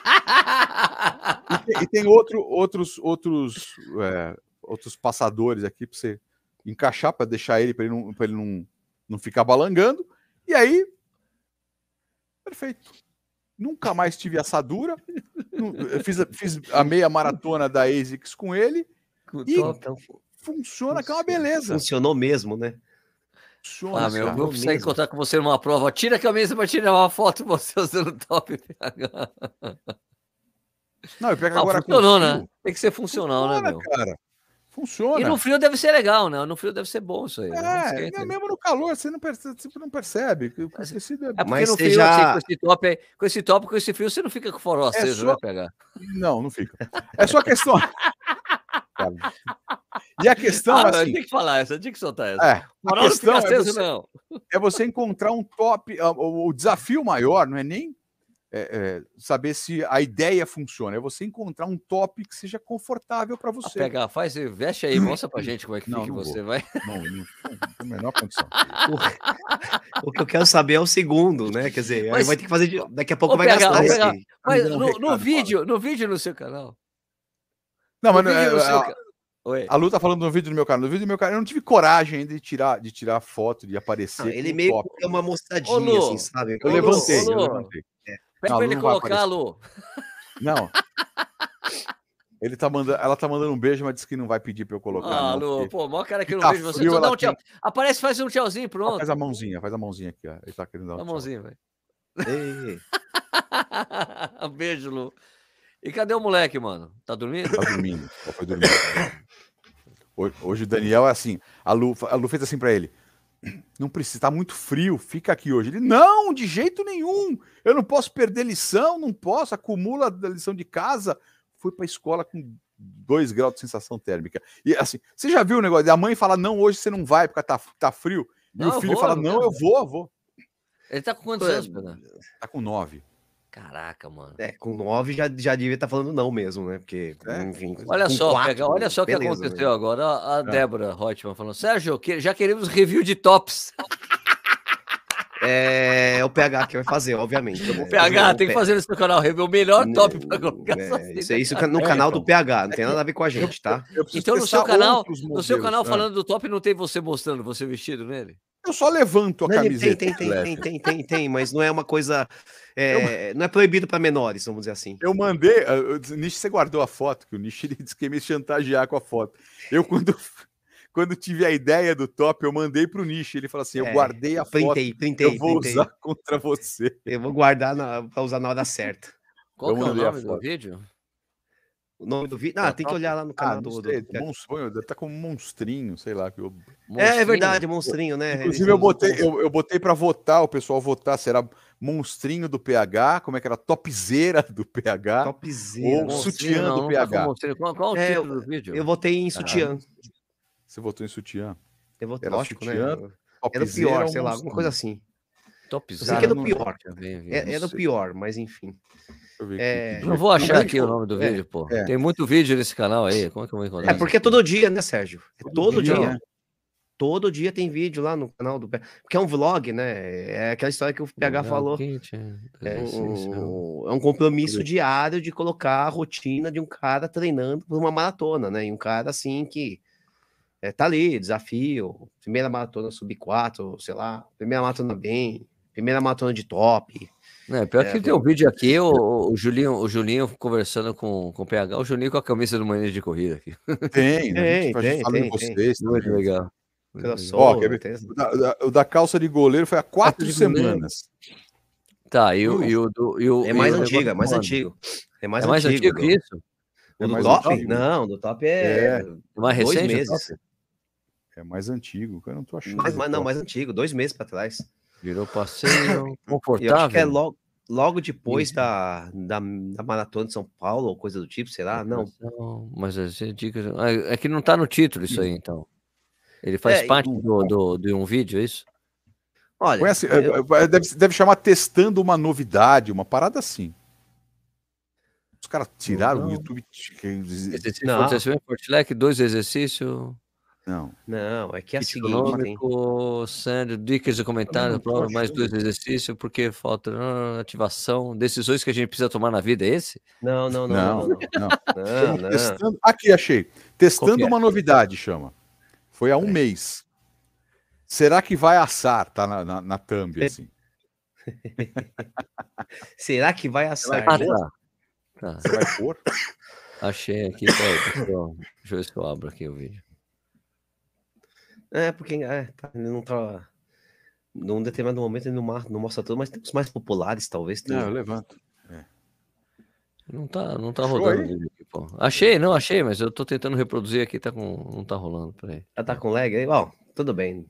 E tem, e tem outro, outros, outros, é, outros passadores aqui para você encaixar, para deixar ele, para ele, não, pra ele não, não ficar balangando. E aí, perfeito. Nunca mais tive assadura. Fiz, a- fiz a meia maratona da ASICS com ele. E Então, funciona, que é uma beleza. Funcionou mesmo, né? Funciona, Ah, meu, eu vou precisar mesmo. encontrar com você numa prova. Tira a camisa pra tirar uma foto de você usando top PH. Não, eu pego Ah, agora funcionou, né? Tem que ser funcional, né, Funciona, meu? cara. Funciona. E no frio deve ser legal, né? No frio deve ser bom isso aí. né? Não É, é, mesmo no calor, você não percebe. Você não percebe. que O Mas- tecido é... É porque Mas no frio, já- assim, com esse top, com esse top, com esse frio, você não fica com forró É aceso, só- né, pegar? Não, não fica. É só questão. Cara, e a questão, Ah, assim, tem que falar essa, tinha que soltar essa. é, a não questão é você, não. é você encontrar um top. ah, O, o desafio maior não é nem é, é, saber se a ideia funciona, é você encontrar um top que seja confortável para Ah, você. pegar, faz, veste aí, mostra pra gente como é que Não, fica não você, vou. vai. Não, não, não tem a menor condição. O que eu quero saber é o segundo, né? Quer dizer, aí Mas- vai ter que fazer. de- Daqui a pouco vai PH, gastar. PH, Mas um no, no vídeo, no vídeo no seu canal. Não, mas é, seu a, ca- Oi. a Lu tá falando no vídeo do meu canal. No vídeo do meu canal, eu não tive coragem ainda de tirar, de tirar foto, de aparecer. Não, ele meio top. que é uma mostradinha, Ô, assim, sabe? Eu Ô, levantei, ô, eu Lu. levantei. Pede Não, pra ele colocar. Lu. Não. Ele tá mandando, ela tá mandando um beijo, mas disse que não vai pedir pra eu colocar. Ah, não, Lu, porque- pô, maior cara que eu não tá vejo você. frio, Só dá um tchau. tem- Aparece, faz um tchauzinho, Ah, pronto. Faz a mãozinha, faz a mãozinha aqui, ó. Ele tá querendo dar um Dá a tchau. mãozinha, velho. Ei, Beijo, Lu. E cadê o moleque, mano? Tá dormindo? Tá dormindo. Só foi dormir. Hoje, hoje o Daniel é assim. A Lu, a Lu fez assim pra ele. Não precisa, tá muito frio, fica aqui hoje. Ele, não, de jeito nenhum. Eu não posso perder lição, não posso, acumula da lição de casa. Fui pra escola com 2 graus de sensação térmica. E assim, você já viu o negócio? A mãe fala, não, hoje você não vai porque tá, tá frio. E Não, o filho vou, fala, não, eu vou, eu vou. Ele tá com quantos anos, Pedro? Tá com 9. Caraca, mano. É, com nove já, já devia estar falando não mesmo, né? Porque, É. enfim. Olha com só, quatro, pega, olha só o que né? aconteceu agora. A, a É. Débora Hotman falando: Sérgio, que- já queremos review de tops. É, é o PH que vai fazer, obviamente. né? O PH tem que fazer no seu canal review o melhor top pra É, colocar. é, isso, é isso no É, canal do. PH, não tem nada a ver com a gente, tá? Então, no seu canal- No seu canal Ah. falando do top, não tem você mostrando você vestido nele? Eu só levanto a camiseta. tem, tem, tem, tem, tem, tem, mas não é uma coisa. É, não é proibido para menores, vamos dizer assim. Eu mandei. ah, O Nish, você guardou a foto, que o Nish ele disse que ia me chantagear com a foto. Eu, quando, quando tive a ideia do top, eu mandei pro Nish. Ele falou assim: eu É, guardei a foto, Printei, printei, eu vou printei. usar contra você. Eu vou guardar para usar na hora certa. Qual Eu que é o nome do vídeo? O nome do vídeo. Ah, É, tem que olhar lá no Ah, canal não do. do- deve tá como um monstrinho, sei lá. que eu- É, Monstrinho? é verdade, monstrinho, né? Inclusive, eu botei, eu, eu botei para votar, o pessoal votar se era monstrinho do PH, como é que era? Topzera do PH. Topzera. Ou monstrinho. sutiã do não, não tá PH. com. Qual, qual o É, título do vídeo? Eu votei em sutiã. Você votou em sutiã? Eu votei, Era lógico, né? sutiã, Era o pior, sei lá, alguma coisa assim. Top Eu sei que é do pior. É, é do pior, mas enfim. É. Não vou achar aqui o nome do é, vídeo, pô. é. Tem muito vídeo nesse canal aí. Como é que eu vou encontrar? É porque é todo dia, né, Sérgio? É todo, Todo dia. dia, né? Todo dia tem vídeo lá no canal do. Porque é um vlog, né? É aquela história que o PH falou. É um, é um compromisso diário de colocar a rotina de um cara treinando por uma maratona, né? E um cara assim que é, tá ali, desafio, primeira maratona sub 4, sei lá, primeira maratona bem, primeira maratona de top. É, pior É, que tem um vídeo aqui, o, o Julinho, o Julinho conversando com, com o PH, o Julinho com a camisa do Mania de Corrida aqui. Tem, né? a Tem, gente, a gente tem, fala em tem, tem. vocês. Muito também. legal. Quer ver? tem- O da, o da calça de goleiro foi há quatro semanas. Tá, e o, e o, do- e o É mais e o antigo, é mais antigo. É mais, É mais antigo, do- que isso? O É do top? antigo. Não, do top É. é, É mais dois recente? o meses. É mais antigo, eu não tô achando. Mais- não, mais antigo, dois meses para trás. Virou passeio E eu acho confortável. que é logo, logo depois Isso. da, da, da maratona de São Paulo, ou coisa do tipo, será? Não. Não, mas as dicas. Ah, É que não tá no título isso aí, então. Ele faz É, e- parte do, do, de um vídeo, é isso? Olha, Conhece, eu- é, é, deve, deve chamar testando uma novidade, uma parada assim. Os caras tiraram Não. o YouTube. Não. fortilec, dois exercícios. Não. não, é que é Kit seguinte, econômico, Sandro, dicas de comentário, não tô prova, mais dois exercícios, porque falta ah, ativação, decisões que a gente precisa tomar na vida, é esse? não, não, não, Não, não, não. não. Testando- Aqui, achei. Testando é? uma novidade, chama. Foi há um É. mês. Será que vai assar? Tá na, na, na thumb, É. assim. Será que vai assar? Ah, tá. Tá, Você vai pôr? achei aqui, peraí, deixa eu, deixa eu ver se eu abro aqui o vídeo. É, porque é, tá, ele não tá. Num determinado momento ele não, mar- não mostra tudo, mas tem os mais populares, talvez. Não, eu Tenha. levanto. Não tá, não tá Achou rodando aqui, pô. Achei, não achei, mas eu tô tentando reproduzir aqui, tá com, não tá rolando, peraí. Já tá com lag aí? Bom, tudo bem.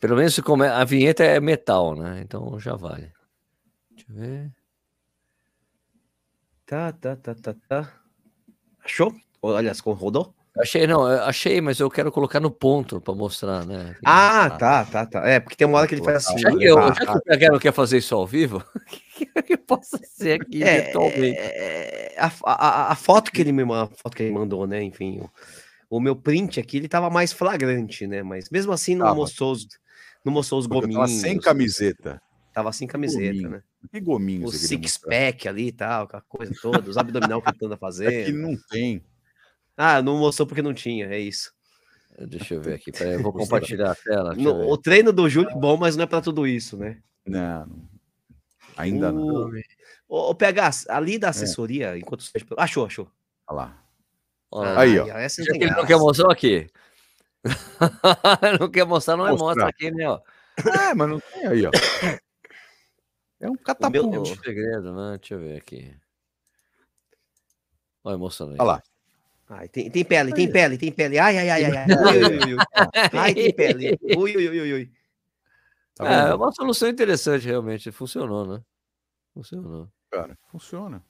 Pelo menos se come... a vinheta é metal, né? Então já vale. Deixa eu ver. Tá, tá, tá, tá, tá. Achou? Olha, rodou? Achei, não, achei, mas eu quero colocar no ponto pra mostrar, né? Ah, tá, tá, tá. É, porque tem uma hora que ele faz assim. Já que, eu, tá, já tá. que o não quer fazer isso ao vivo, o que eu posso ser aqui É, virtualmente? é, a, a- a foto que ele me a foto que ele mandou, né? Enfim, o, o meu print aqui ele tava mais flagrante, né? Mas mesmo assim não Tava. mostrou os, não mostrou os eu tava gominhos. sem camiseta. Tava sem camiseta, Gominho. né? Que gominho O você queria six mostrar? pack ali e tal, aquela coisa toda, os abdominal que ele anda É que não tem. Ah, não mostrou porque não tinha, é isso. Deixa eu ver aqui, peraí, eu vou compartilhar a tela. No- o treino do Júlio é bom, mas não é pra tudo isso, né? Não, não. ainda não. O, o, o PH, ali É. da assessoria, enquanto você. Achou, achou. Olha lá. Olha lá. Aí, ó. Essa não Já tem que ele não quer mostrar aqui. não quer mostrar, não é Mostrar. mostra aqui, né? Ó. É, mas não tem aí, ó. É um meu- catapulto. É um segredo, né? Deixa eu ver aqui. Olha, mostrando aí. Olha lá. Ai, tem, tem pele, tem pele, tem pele. Ai, ai, ai, ai, ai. Ui, ui, ui, ui. Ai, tem pele. Ui, ui, ui, ui. Tá é, é uma solução interessante, realmente. Funcionou, né? Funcionou. Cara, funciona.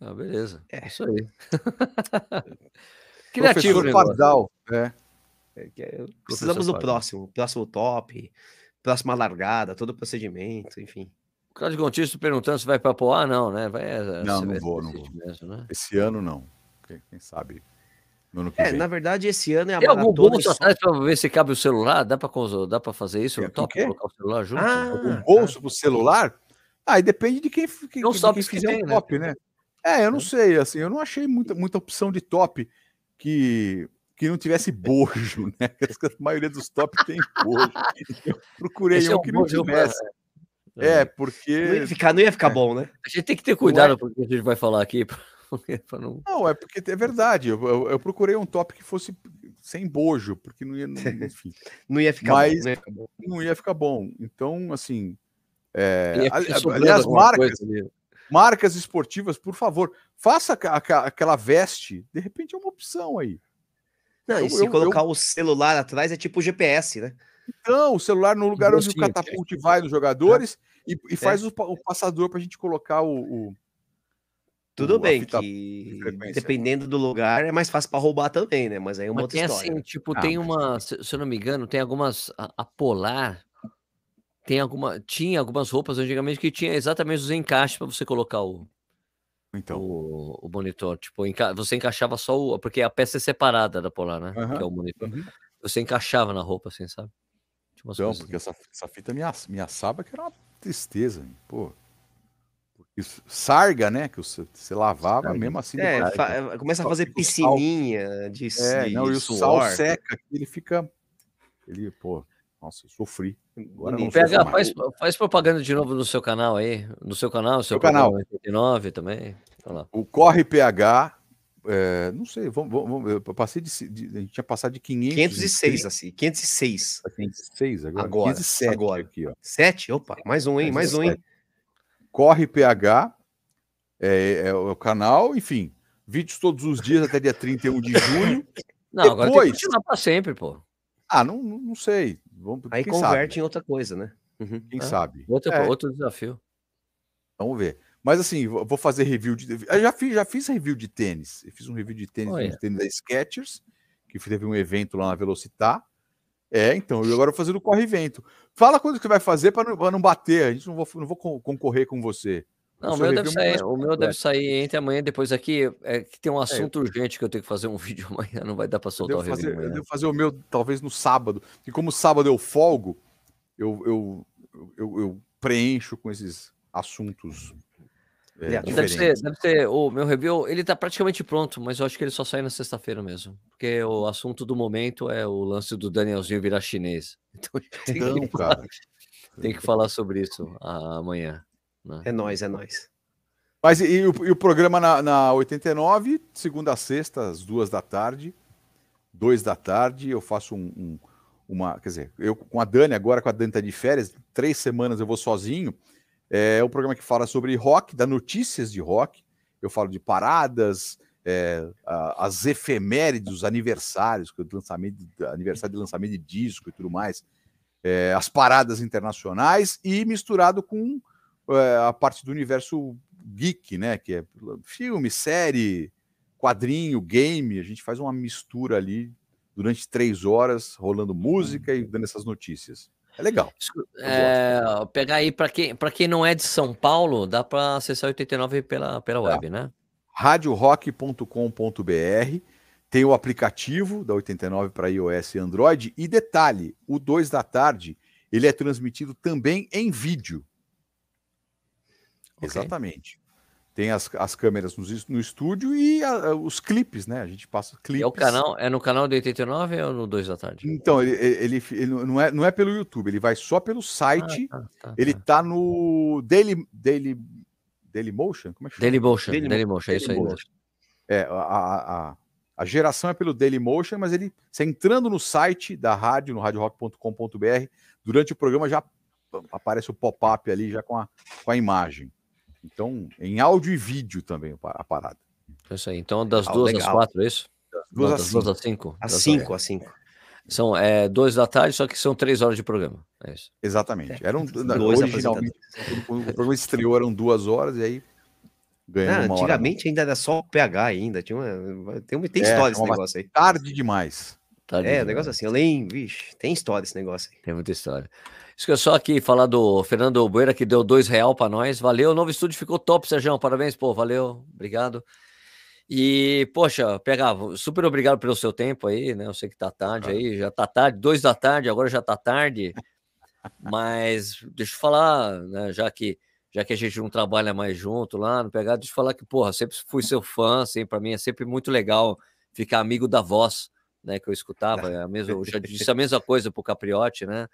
Ah, beleza. É. Isso aí. Criativo, Professor né? Pardal. É. É é- Precisamos do próximo. Próximo top, próxima largada, todo o procedimento, enfim. O Cláudio Gontijo perguntando se vai para Poá, não, né? Vai, Não, você não vai vou, não vou. Mesmo, né? Esse ano não. Quem, quem sabe? No ano que É, vem. na verdade, esse ano é a Tem algum maratona. bolso só- atrás para ver se cabe o celular? Dá para dá pra fazer isso? É, com top, quê? colocar o celular junto? Ah, Um bolso pro celular? Ah, e depende de quem, quem, Não de sabe quem os que fizer tem, o né? top, né? É, eu não sei, assim, eu não achei muita, muita opção de top que, que não tivesse bojo, né? A maioria dos top tem bojo. Eu procurei Esse é um um que não bojo tivesse. É. É, Não ia porque. ficar, não ia ficar É. bom, né? A gente tem que ter cuidado com o que a gente vai falar aqui. Pra não... Não, é porque é verdade. Eu, eu- eu procurei um top que fosse sem bojo, porque não ia. não- enfim, Não ia ficar Mas- bom. Não ia ficar bom. não ia ficar bom. Então, assim. é, aliás, marcas, coisa marcas esportivas, por favor, faça aca- aca- aquela veste. De repente é uma opção aí. Não, e Eu- se eu- colocar o celular atrás é tipo GPS, né? Então, o celular no lugar onde o bolsinho, catapult vai nos jogadores e, e faz o, o passador para a gente colocar o. o- Tudo bem que frequência. dependendo do lugar é mais fácil para roubar também, né? Mas aí é uma Mas outra tem história. assim, tipo, Ah, tem mas- uma, se, eu não me engano, tem algumas, a, a Polar, tem alguma, tinha algumas roupas antigamente que tinha exatamente os encaixes para você colocar o, Então, o, o monitor, tipo, enca- você encaixava só o, porque a peça é separada da Polar, né, que é o monitor, Uhum. você encaixava na roupa, assim, sabe? Tinha umas então porque essa, essa fita me, ass- me assava que era uma tristeza. hein, Pô. Porque isso- sarga, né? Que você, você lavava Sarga. mesmo assim. É, fa- começa a fazer sal. piscininha de, É, de não, e o suor. sal seca, aqui, ele fica. Ele, pô, nossa, eu sofri. Agora não sofro faz, faz propaganda de novo no seu canal aí, no seu canal, seu Meu canal. programa 89 também. O Corre PH, é, não sei, vamos, vamos, vamos- eu passei de, de- A gente tinha passado de 500. 506, assim. 506. para 506 agora. Agora, 507 agora. aqui, ó. 7? Opa, mais um, hein? Mais um, hein? Corre PH, é, é o canal, enfim. Vídeos todos os dias até dia 31 de junho. Não, agora tem que Depois- continuar para sempre, pô. Ah, não, não, não sei. Vamos, Aí converte sabe? em outra coisa, né? Uhum. Quem É. sabe? Outro, É, outro desafio. Vamos ver. Mas assim, vou fazer review de. Eu já fiz, já fiz review de tênis. Eu fiz um review de tênis, Olha. de tênis da Skechers, que teve um evento lá na Velocitar. É, então, e agora eu vou fazer do Corre Vento. Fala quando que você vai fazer para não, não bater. A gente não vou, não vou con- concorrer com você. Não, o meu deve é sair, o meu deve sair entre amanhã e depois aqui. É que tem um assunto urgente que eu tenho que fazer um vídeo amanhã, não vai dar para soltar o review fazer, eu devo fazer o meu talvez no sábado. E como sábado eu folgo, eu, eu, eu, eu preencho com esses assuntos é, Deve ser, deve ser, o meu review, ele tá praticamente pronto, mas eu acho que ele só sai na sexta-feira mesmo. Porque o assunto do momento é o lance do Danielzinho virar chinês. Então tem, Então, que, falar, cara. tem que falar sobre isso amanhã. né? É nóis, é nóis. Mas e, e o, e o programa na, na 89, segunda a sexta, às duas da tarde, dois da tarde, eu faço um, um- uma. Quer dizer, eu com a Dani, agora com a Dani tá de férias, três semanas eu vou sozinho. É um programa que fala sobre rock, dá notícias de rock. Eu falo de paradas, é, a, as efemérides, os aniversários, o lançamento, aniversário de lançamento de disco e tudo mais, é, as paradas internacionais e misturado com é, a parte do universo geek, né? Que é filme, série, quadrinho, game. A gente faz uma mistura ali durante três horas, rolando música e dando essas notícias. É legal. É, pegar aí para quem, quem não é de São Paulo, dá para acessar 89 pela, pela web, né? radiorock.com.br. Tem o aplicativo da 89 para iOS e Android. E detalhe: o 2 da tarde ele é transmitido também em vídeo. Okay. Exatamente. Tem as, as câmeras no, no estúdio e a, os clipes, né? A gente passa clipes. É, o canal, é no canal do 89 ou no 2 da tarde? Então, ele, ele, ele, não, é, não é pelo YouTube, ele vai só pelo site. Ah, tá, tá, ele tá. tá no Daily, Daily, Daily Motion? Como é que chama? Daily Motion, Daily, Daily Motion, é isso aí. É, a, a, a, geração é pelo Daily Motion, mas ele, você entrando no site da rádio, no radiorock.com.br, durante o programa já aparece o pop-up ali já com a, com a imagem. Então, em áudio e vídeo também a parada. É isso aí. Então, das ah, duas legal. às quatro, é isso? Das duas, às, duas às cinco. Às cinco, às cinco. São é, dois da tarde, só que são três horas de programa. É isso. Exatamente. É. Eram dois originalmente. o programa estreou eram duas horas e aí ganhou uma Antigamente hora. ainda era só o PH ainda. Tinha uma, tem, tem é, história esse negócio aí. Tarde demais. Tarde é, negócio assim, além, vixe, tem história esse negócio aí. Tem muita história. Isso que eu só aqui falar do Fernando Boeira, que deu dois real para nós. Valeu, o novo estúdio ficou top, Sérgio. Parabéns, pô, valeu, obrigado. E, poxa, pega, super obrigado pelo seu tempo aí, né? Eu sei que tá tarde aí, já tá tarde, dois da tarde, agora já tá tarde. Mas deixa eu falar, né, já que já que a gente não trabalha mais junto lá no Pegado, deixa eu falar que, porra, sempre fui seu fã, assim, para mim é sempre muito legal ficar amigo da voz, né, que eu escutava, é a mesma, eu já disse a mesma coisa pro Capriotti, né,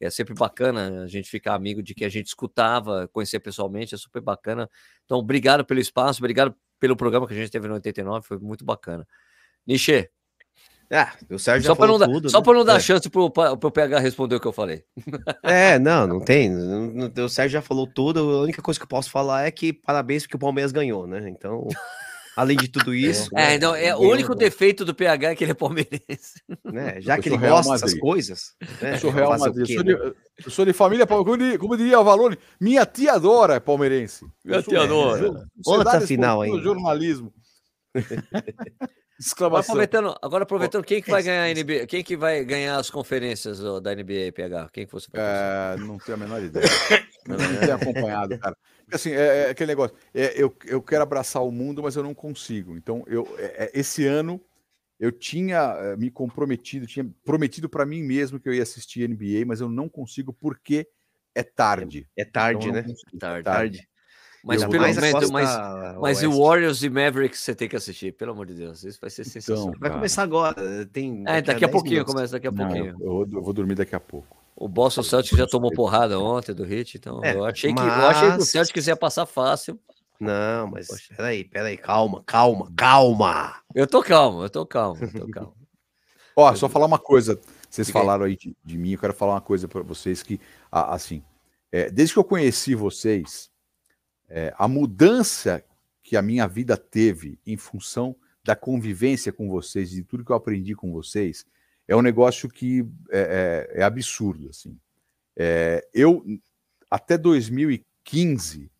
é sempre bacana a gente ficar amigo de que a gente escutava, conhecer pessoalmente, é super bacana. Então, obrigado pelo espaço, obrigado pelo programa que a gente teve no 89, foi muito bacana. Nichê. É, o Sérgio só para não, tudo, só né? não dar é. chance para o PH responder o que eu falei. É, não, não tem. O Sérgio já falou tudo. A única coisa que eu posso falar é que parabéns porque o Palmeiras ganhou, né? Então. Além de tudo isso. É, né, então, é o único defeito do PH é que ele é palmeirense. Né? Já que ele gosta dessas coisas. Né? Eu sou Real Madrid. Eu sou, de, né? eu sou de família, como diria, como diria o Valone, minha tia adora é palmeirense. Minha tia adora. Outra final aí. Jornalismo. Agora aproveitando, agora aproveitando, quem que vai ganhar a NBA? Quem que vai ganhar as conferências da NBA PH? Quem que você vai é, Não tenho a menor ideia. não tenho acompanhado, cara assim, é, é aquele negócio. É, eu, eu quero abraçar o mundo, mas eu não consigo. Então, eu, é, é esse ano eu tinha é, me comprometido, tinha prometido para mim mesmo que eu ia assistir NBA, mas eu não consigo porque é tarde. É tarde, então, né? Tarde. tarde. Mas, pelo, mais mas, mas, mas o Warriors e Mavericks você tem que assistir, pelo amor de Deus. Isso vai ser então, sensacional. Então, vai começar agora. Tem, é, daqui, é, daqui a, a pouquinho minutos. começa, daqui a pouquinho. Não, eu, eu, vou dormir daqui a pouco. O Boston Celtics já tomou porrada ontem do Hit, então é, eu, achei mas... que, eu achei que o Celtics ia passar fácil. Não, mas Poxa. peraí, peraí, calma, calma, calma. Eu tô calmo, eu tô calmo, eu tô calmo. Ó, só falar uma coisa, vocês falaram aí de, de, mim, eu quero falar uma coisa para vocês que, assim, é, desde que eu conheci vocês, é, a mudança que a minha vida teve em função da convivência com vocês, de tudo que eu aprendi com vocês, é um negócio que é, é, é absurdo. Assim. É, eu, até 2015,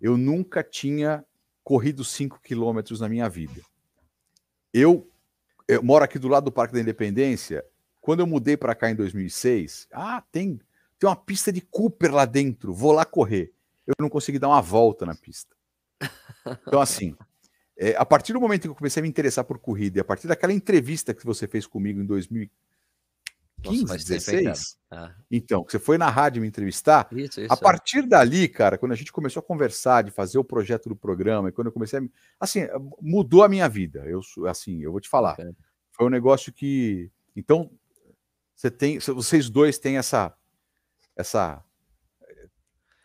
eu nunca tinha corrido 5 quilômetros na minha vida. Eu, eu, moro aqui do lado do Parque da Independência. Quando eu mudei para cá em 2006, ah, tem, tem uma pista de Cooper lá dentro, vou lá correr. Eu não consegui dar uma volta na pista. Então, assim, é, a partir do momento que eu comecei a me interessar por corrida, e a partir daquela entrevista que você fez comigo em 2015, Nossa, 16, ah. então, que você foi na rádio me entrevistar, isso, isso, a partir dali, cara, quando a gente começou a conversar, de fazer o projeto do programa, e quando eu comecei a. Assim, mudou a minha vida. Eu, assim, eu vou te falar. Foi um negócio que. Então, você tem, vocês dois têm essa. essa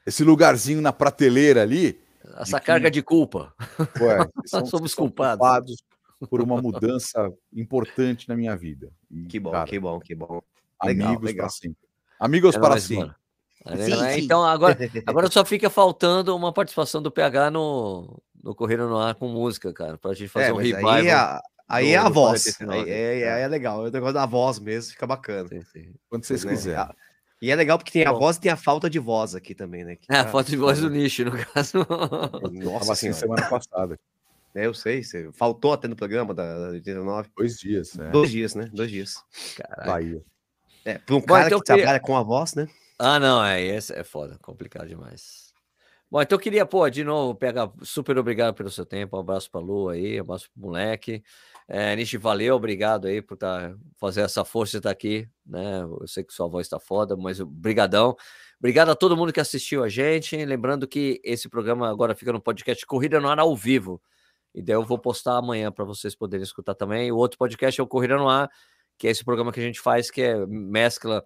esse lugarzinho na prateleira ali essa carga de culpa. Ué, são, Somos culpados. culpados. por uma mudança importante na minha vida. E, que bom, cara, que bom, que bom. Legal, amigos legal. para sempre. Amigos é para sempre. Sim, né? sim. Então agora, agora só fica faltando uma participação do PH no, no Corrida no Ar com música, cara, pra gente fazer é, um revival. Aí, a, aí é a voz. Aí, é, é, é, legal. É o negócio da voz mesmo, fica bacana. Sim, sim. Quando vocês quiserem. E é legal porque tem a voz e tem a falta de voz aqui também, né? Que é, tá... a falta de voz do nicho, no caso. Nossa, assim, semana passada. É, eu sei, você faltou até no programa da 89. Dois dias, né? Dois dias, né? Dois dias. Caralho. Bahia. É, para um cara então, que trabalha com a voz, né? Ah, não, é, esse é foda, complicado demais. Bom, então eu queria, pô, de novo, pegar super obrigado pelo seu tempo, um abraço pra Lu aí, um abraço pro moleque. É, Nishi, valeu, obrigado aí por tá, fazer essa força de estar tá aqui, né? Eu sei que sua voz tá foda, mas brigadão. Obrigado a todo mundo que assistiu a gente. Lembrando que esse programa agora fica no podcast Corrida no Ar ao vivo. E daí eu vou postar amanhã para vocês poderem escutar também. O outro podcast é o Corrida no Ar, que é esse programa que a gente faz, que é mescla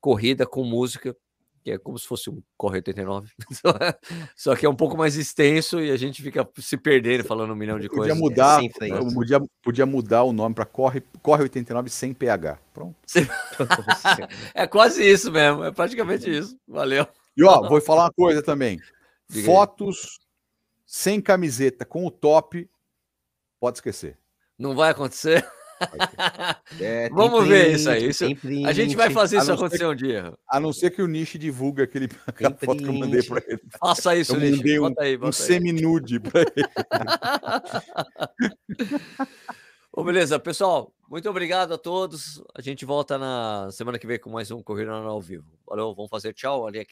corrida com música, que é como se fosse um Corre 89. Só que é um pouco mais extenso e a gente fica se perdendo falando um milhão de podia coisas. Mudar, podia, podia mudar o nome para Corre, Corre 89 sem PH. Pronto. é quase isso mesmo, é praticamente isso. Valeu. E ó, vou falar uma coisa também. Diga Fotos aí. sem camiseta com o top, pode esquecer. Não vai acontecer? É, Vamos print, ver isso aí. Isso, print, a gente vai fazer isso acontecer que, um dia. A não ser que o Nish divulgue aquele, aquela foto que eu mandei para ele. Faça isso, eu Nish. mandei um, aí, um semi-nude para ele. Bom, beleza, pessoal. Muito obrigado a todos. A gente volta na semana que vem com mais um Corrida ao Vivo. Valeu, vamos fazer tchau ali aqui.